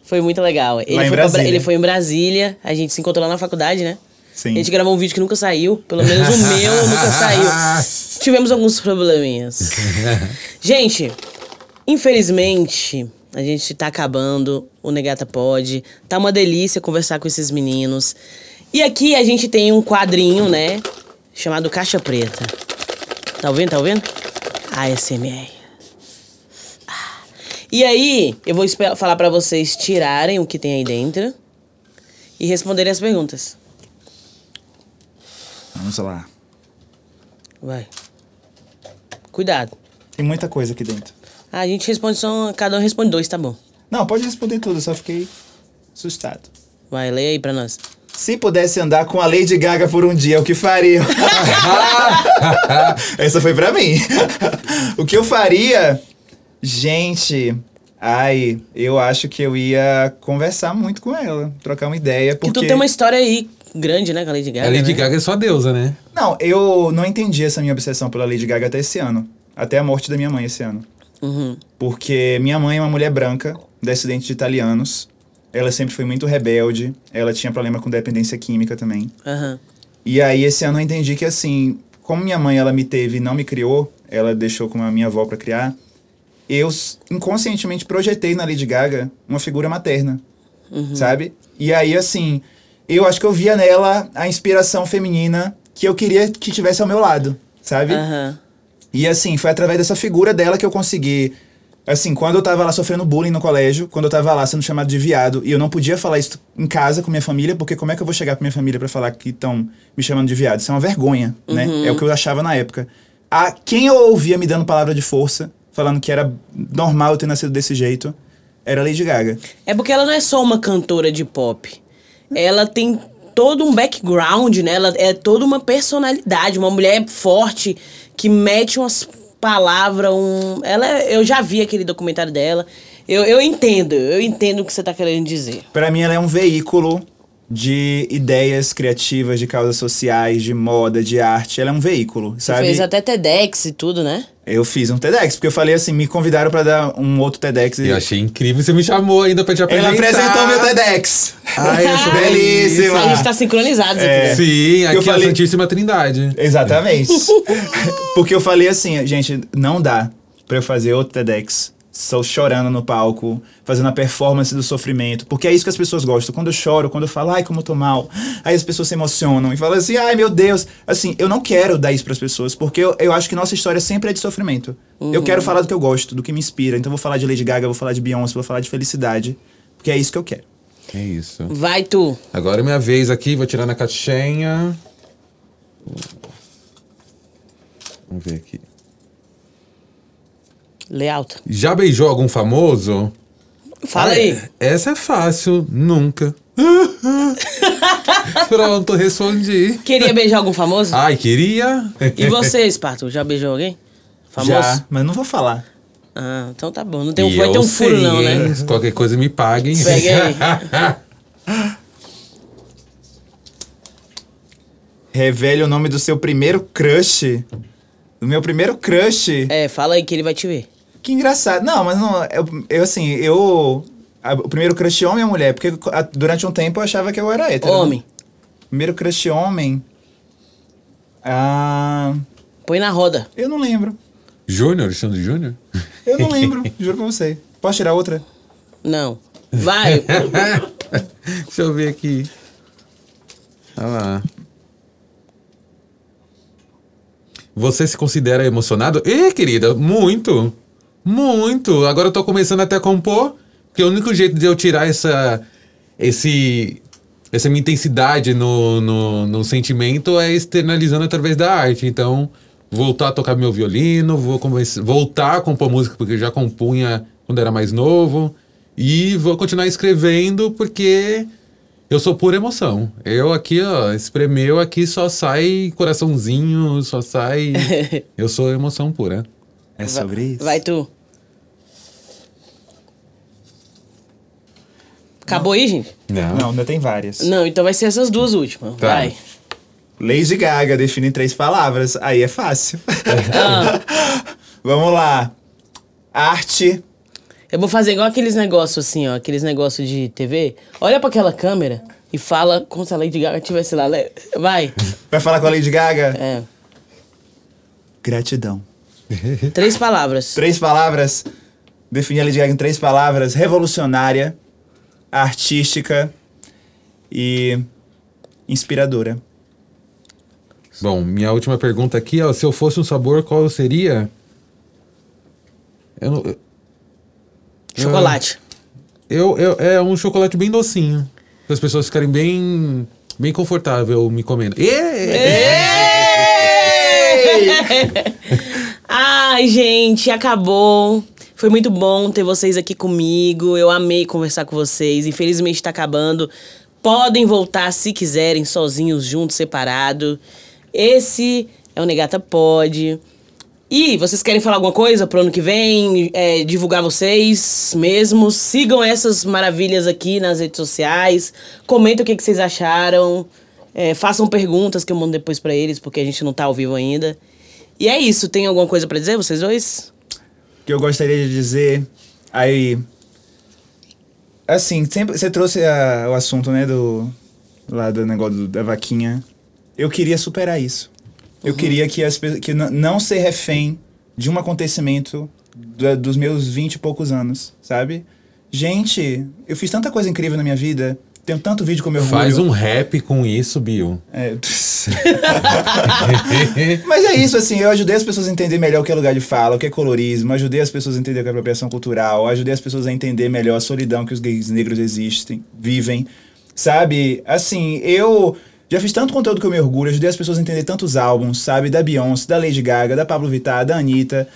Foi muito legal. Ele, Lá em foi pra ele foi em Brasília, a gente se encontrou lá na faculdade, né? Sim. A gente gravou um vídeo que nunca saiu, pelo menos o meu nunca saiu. Tivemos alguns probleminhas. gente, infelizmente, a gente tá acabando, o Negata pode. Tá uma delícia conversar com esses meninos. E aqui a gente tem um quadrinho, né? Chamado Caixa Preta. Tá ouvindo? Tá ouvindo? ASMR. Ah. E aí, eu vou falar pra vocês tirarem o que tem aí dentro e responderem as perguntas. Vamos lá. Vai. Cuidado. Tem muita coisa aqui dentro. Ah, a gente responde só. Cada um responde dois, tá bom. Não, pode responder tudo, eu só fiquei assustado. Vai, leia aí pra nós. Se pudesse andar com a Lady Gaga por um dia, o que faria? Essa foi pra mim. o que eu faria? Gente, ai, eu acho que eu ia conversar muito com ela, trocar uma ideia, Porque porque tu tem uma história aí grande, né, com a Lady Gaga. a Lady né? Gaga é sua deusa, né? Não, eu não entendi essa minha obsessão pela Lady Gaga até esse ano. Até a morte da minha mãe esse ano. Uhum. Porque minha mãe é uma mulher branca, descendente de italianos. Ela sempre foi muito rebelde. Ela tinha problema com dependência química também. Aham. E aí esse ano eu entendi que assim, como minha mãe ela me teve e não me criou, ela deixou com a minha avó pra criar, eu inconscientemente projetei na Lady Gaga uma figura materna, sabe? E aí assim, eu acho que eu via nela a inspiração feminina que eu queria que tivesse ao meu lado, sabe? Aham. E assim, foi através dessa figura dela que eu consegui. Assim, quando eu tava lá sofrendo bullying no colégio, quando eu tava lá sendo chamado de viado, e eu não podia falar isso em casa com minha família, porque como é que eu vou chegar pra minha família pra falar que estão me chamando de viado? Isso é uma vergonha, né? É o que eu achava na época. A quem eu ouvia me dando palavra de força, falando que era normal eu ter nascido desse jeito, era Lady Gaga. É porque ela não é só uma cantora de pop. Ela tem todo um background, né? Ela é toda uma personalidade, uma mulher forte que mete umas palavras, um... ela é- eu já vi aquele documentário dela. Eu, eu entendo, eu entendo o que você tá querendo dizer. Pra mim, ela é um veículo de ideias criativas, de causas sociais, de moda, de arte. Ela é um veículo, Você sabe? fez até TEDx e tudo, né? Eu fiz um TEDx, porque eu falei assim, me convidaram pra dar um outro TEDx. e- Eu achei incrível. Você me chamou ainda pra te Ela apresentar. apresentou meu TEDx. Ai, eu sou Belíssima. A gente tá sincronizado É. aqui. Sim, aqui Eu é falei- a Santíssima Trindade. Exatamente. Porque eu falei assim, gente, não dá pra eu fazer outro TEDx. Sou chorando no palco, fazendo a performance do sofrimento. Porque é isso que as pessoas gostam. Quando eu choro, quando eu falo, ai, como eu tô mal. Aí as pessoas se emocionam e falam assim, ai, meu Deus. Assim, eu não quero dar isso pras pessoas, porque eu, eu acho que nossa história sempre é de sofrimento. Eu quero falar do que eu gosto, do que me inspira. Então eu vou falar de Lady Gaga, vou falar de Beyoncé, vou falar de felicidade. Porque é isso que eu quero. É isso. Vai tu. Agora é minha vez aqui, vou tirar na caixinha. Vamos ver aqui. Lê alto. Já beijou algum famoso? Fala Ah, aí. Essa é fácil, nunca. Pronto, respondi. Queria beijar algum famoso? Ai, queria. E você, Esparto, já beijou alguém? Famoso? Já, mas não vou falar. Ah, então tá bom. Não tem um, E vai ter eu um furo, sei, não, né? Qualquer coisa me paguem. Pega Revele o nome do seu primeiro crush. Do meu primeiro crush. É, fala aí que ele vai te ver. Que engraçado. Não, mas não. Eu, eu, assim, eu. a- o primeiro crush homem ou mulher? Porque a- durante um tempo eu achava que eu era hétero. Homem, Primeiro crush homem. Ah. põe na roda. Eu não lembro. Júnior, Alexandre Júnior? Eu não lembro, juro pra você. Posso tirar outra? Não. Vai. Deixa eu ver aqui. Olha lá. Você se considera emocionado? Ê, querida, muito. Muito. Agora eu tô começando até a compor, porque o único jeito de eu tirar essa. Esse. Essa minha intensidade no, no, no sentimento é externalizando através da arte. Então, voltar a tocar meu violino, vou voltar a compor música, porque eu já compunha quando era mais novo. E vou continuar escrevendo, porque eu sou pura emoção. Eu aqui, ó, espremeu aqui só sai coraçãozinho, só sai. eu sou emoção pura. É sobre isso? Vai tu. Acabou aí, gente? Não. Não, ainda tem várias. Não, então vai ser essas duas últimas. Tá. Vai. Lady Gaga define em três palavras. Aí é fácil. Ah, Vamos lá. Arte. eu vou fazer igual aqueles negócios assim, ó. Aqueles negócios de TV. Olha pra aquela câmera e fala como se a Lady Gaga tivesse lá. Le- Vai. Vai falar com a Lady Gaga? É. Gratidão. Três palavras. Três palavras. Definir a Lady Gaga em três palavras: revolucionária, artística e inspiradora. Bom, minha última pergunta aqui, ó. Se eu fosse um sabor, qual seria? Eu, não- Chocolate. eu, eu, é um chocolate bem docinho. Para as pessoas ficarem bem, bem confortável me comendo. Ê! Ai, gente, acabou. Foi muito bom ter vocês aqui comigo. Eu amei conversar com vocês. Infelizmente tá acabando. Podem voltar se quiserem, sozinhos, juntos, separado. Esse é o Negata Pod. E vocês querem falar alguma coisa pro ano que vem? É, divulgar vocês mesmos? Sigam essas maravilhas aqui nas redes sociais. Comentem o que, que vocês acharam. É, façam perguntas que eu mando depois pra eles, porque a gente não tá ao vivo ainda. E é isso. Tem alguma coisa pra dizer, vocês dois? que eu gostaria de dizer aí assim sempre você trouxe a- o assunto né do lá do negócio do- da vaquinha eu queria superar isso eu queria que as que não ser refém de um acontecimento da- dos meus vinte e poucos anos sabe gente eu fiz tanta coisa incrível na minha vida tenho tanto vídeo com meu orgulho Faz um rap com isso, Bill. É. Mas é isso, assim, eu ajudei as pessoas a entender melhor o que é lugar de fala, o que é colorismo, ajudei as pessoas a entender o que é apropriação cultural, ajudei as pessoas a entender melhor a solidão que os gays negros existem, vivem, sabe? Assim, eu já fiz tanto conteúdo que eu me orgulho, ajudei as pessoas a entender tantos álbuns, sabe? Da Beyoncé, da Lady Gaga, da Pablo Vittar, da Anitta.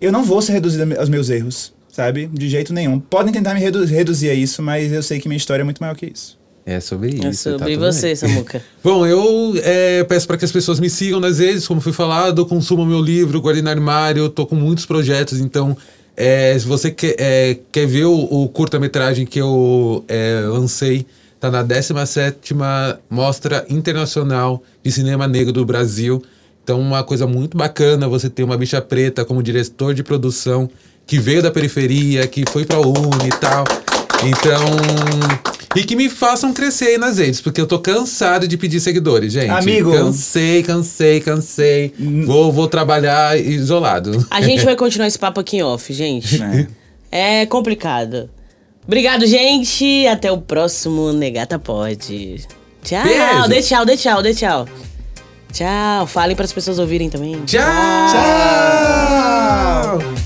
Eu não vou ser reduzido aos meus erros, sabe? De jeito nenhum. Podem tentar me redu- reduzir a isso, mas eu sei que minha história é muito maior que isso. É sobre isso. É tá sobre tudo você. Samuca. Bom, eu é, peço para que as pessoas me sigam nas redes, como foi falado, consumam meu livro, guardem no armário, tô com muitos projetos, então é, se você quer, é, quer ver o, o curta-metragem que eu é, lancei, tá na 17ª Mostra Internacional de Cinema Negro do Brasil. Então, uma coisa muito bacana você ter uma bicha preta como diretor de produção, que veio da periferia, que foi pra Uni e tal. Então, E que me façam crescer aí nas redes, porque eu tô cansado de pedir seguidores, gente. Amigo. Cansei, cansei, cansei. Vou, vou trabalhar isolado. A gente vai continuar esse papo aqui em off, gente. É. É complicado. Obrigado, gente. Até o próximo Negata Pode. Tchau. Beijo. Dê tchau, dê tchau, dê tchau. Tchau. Falem para as pessoas ouvirem também. Tchau! Tchau!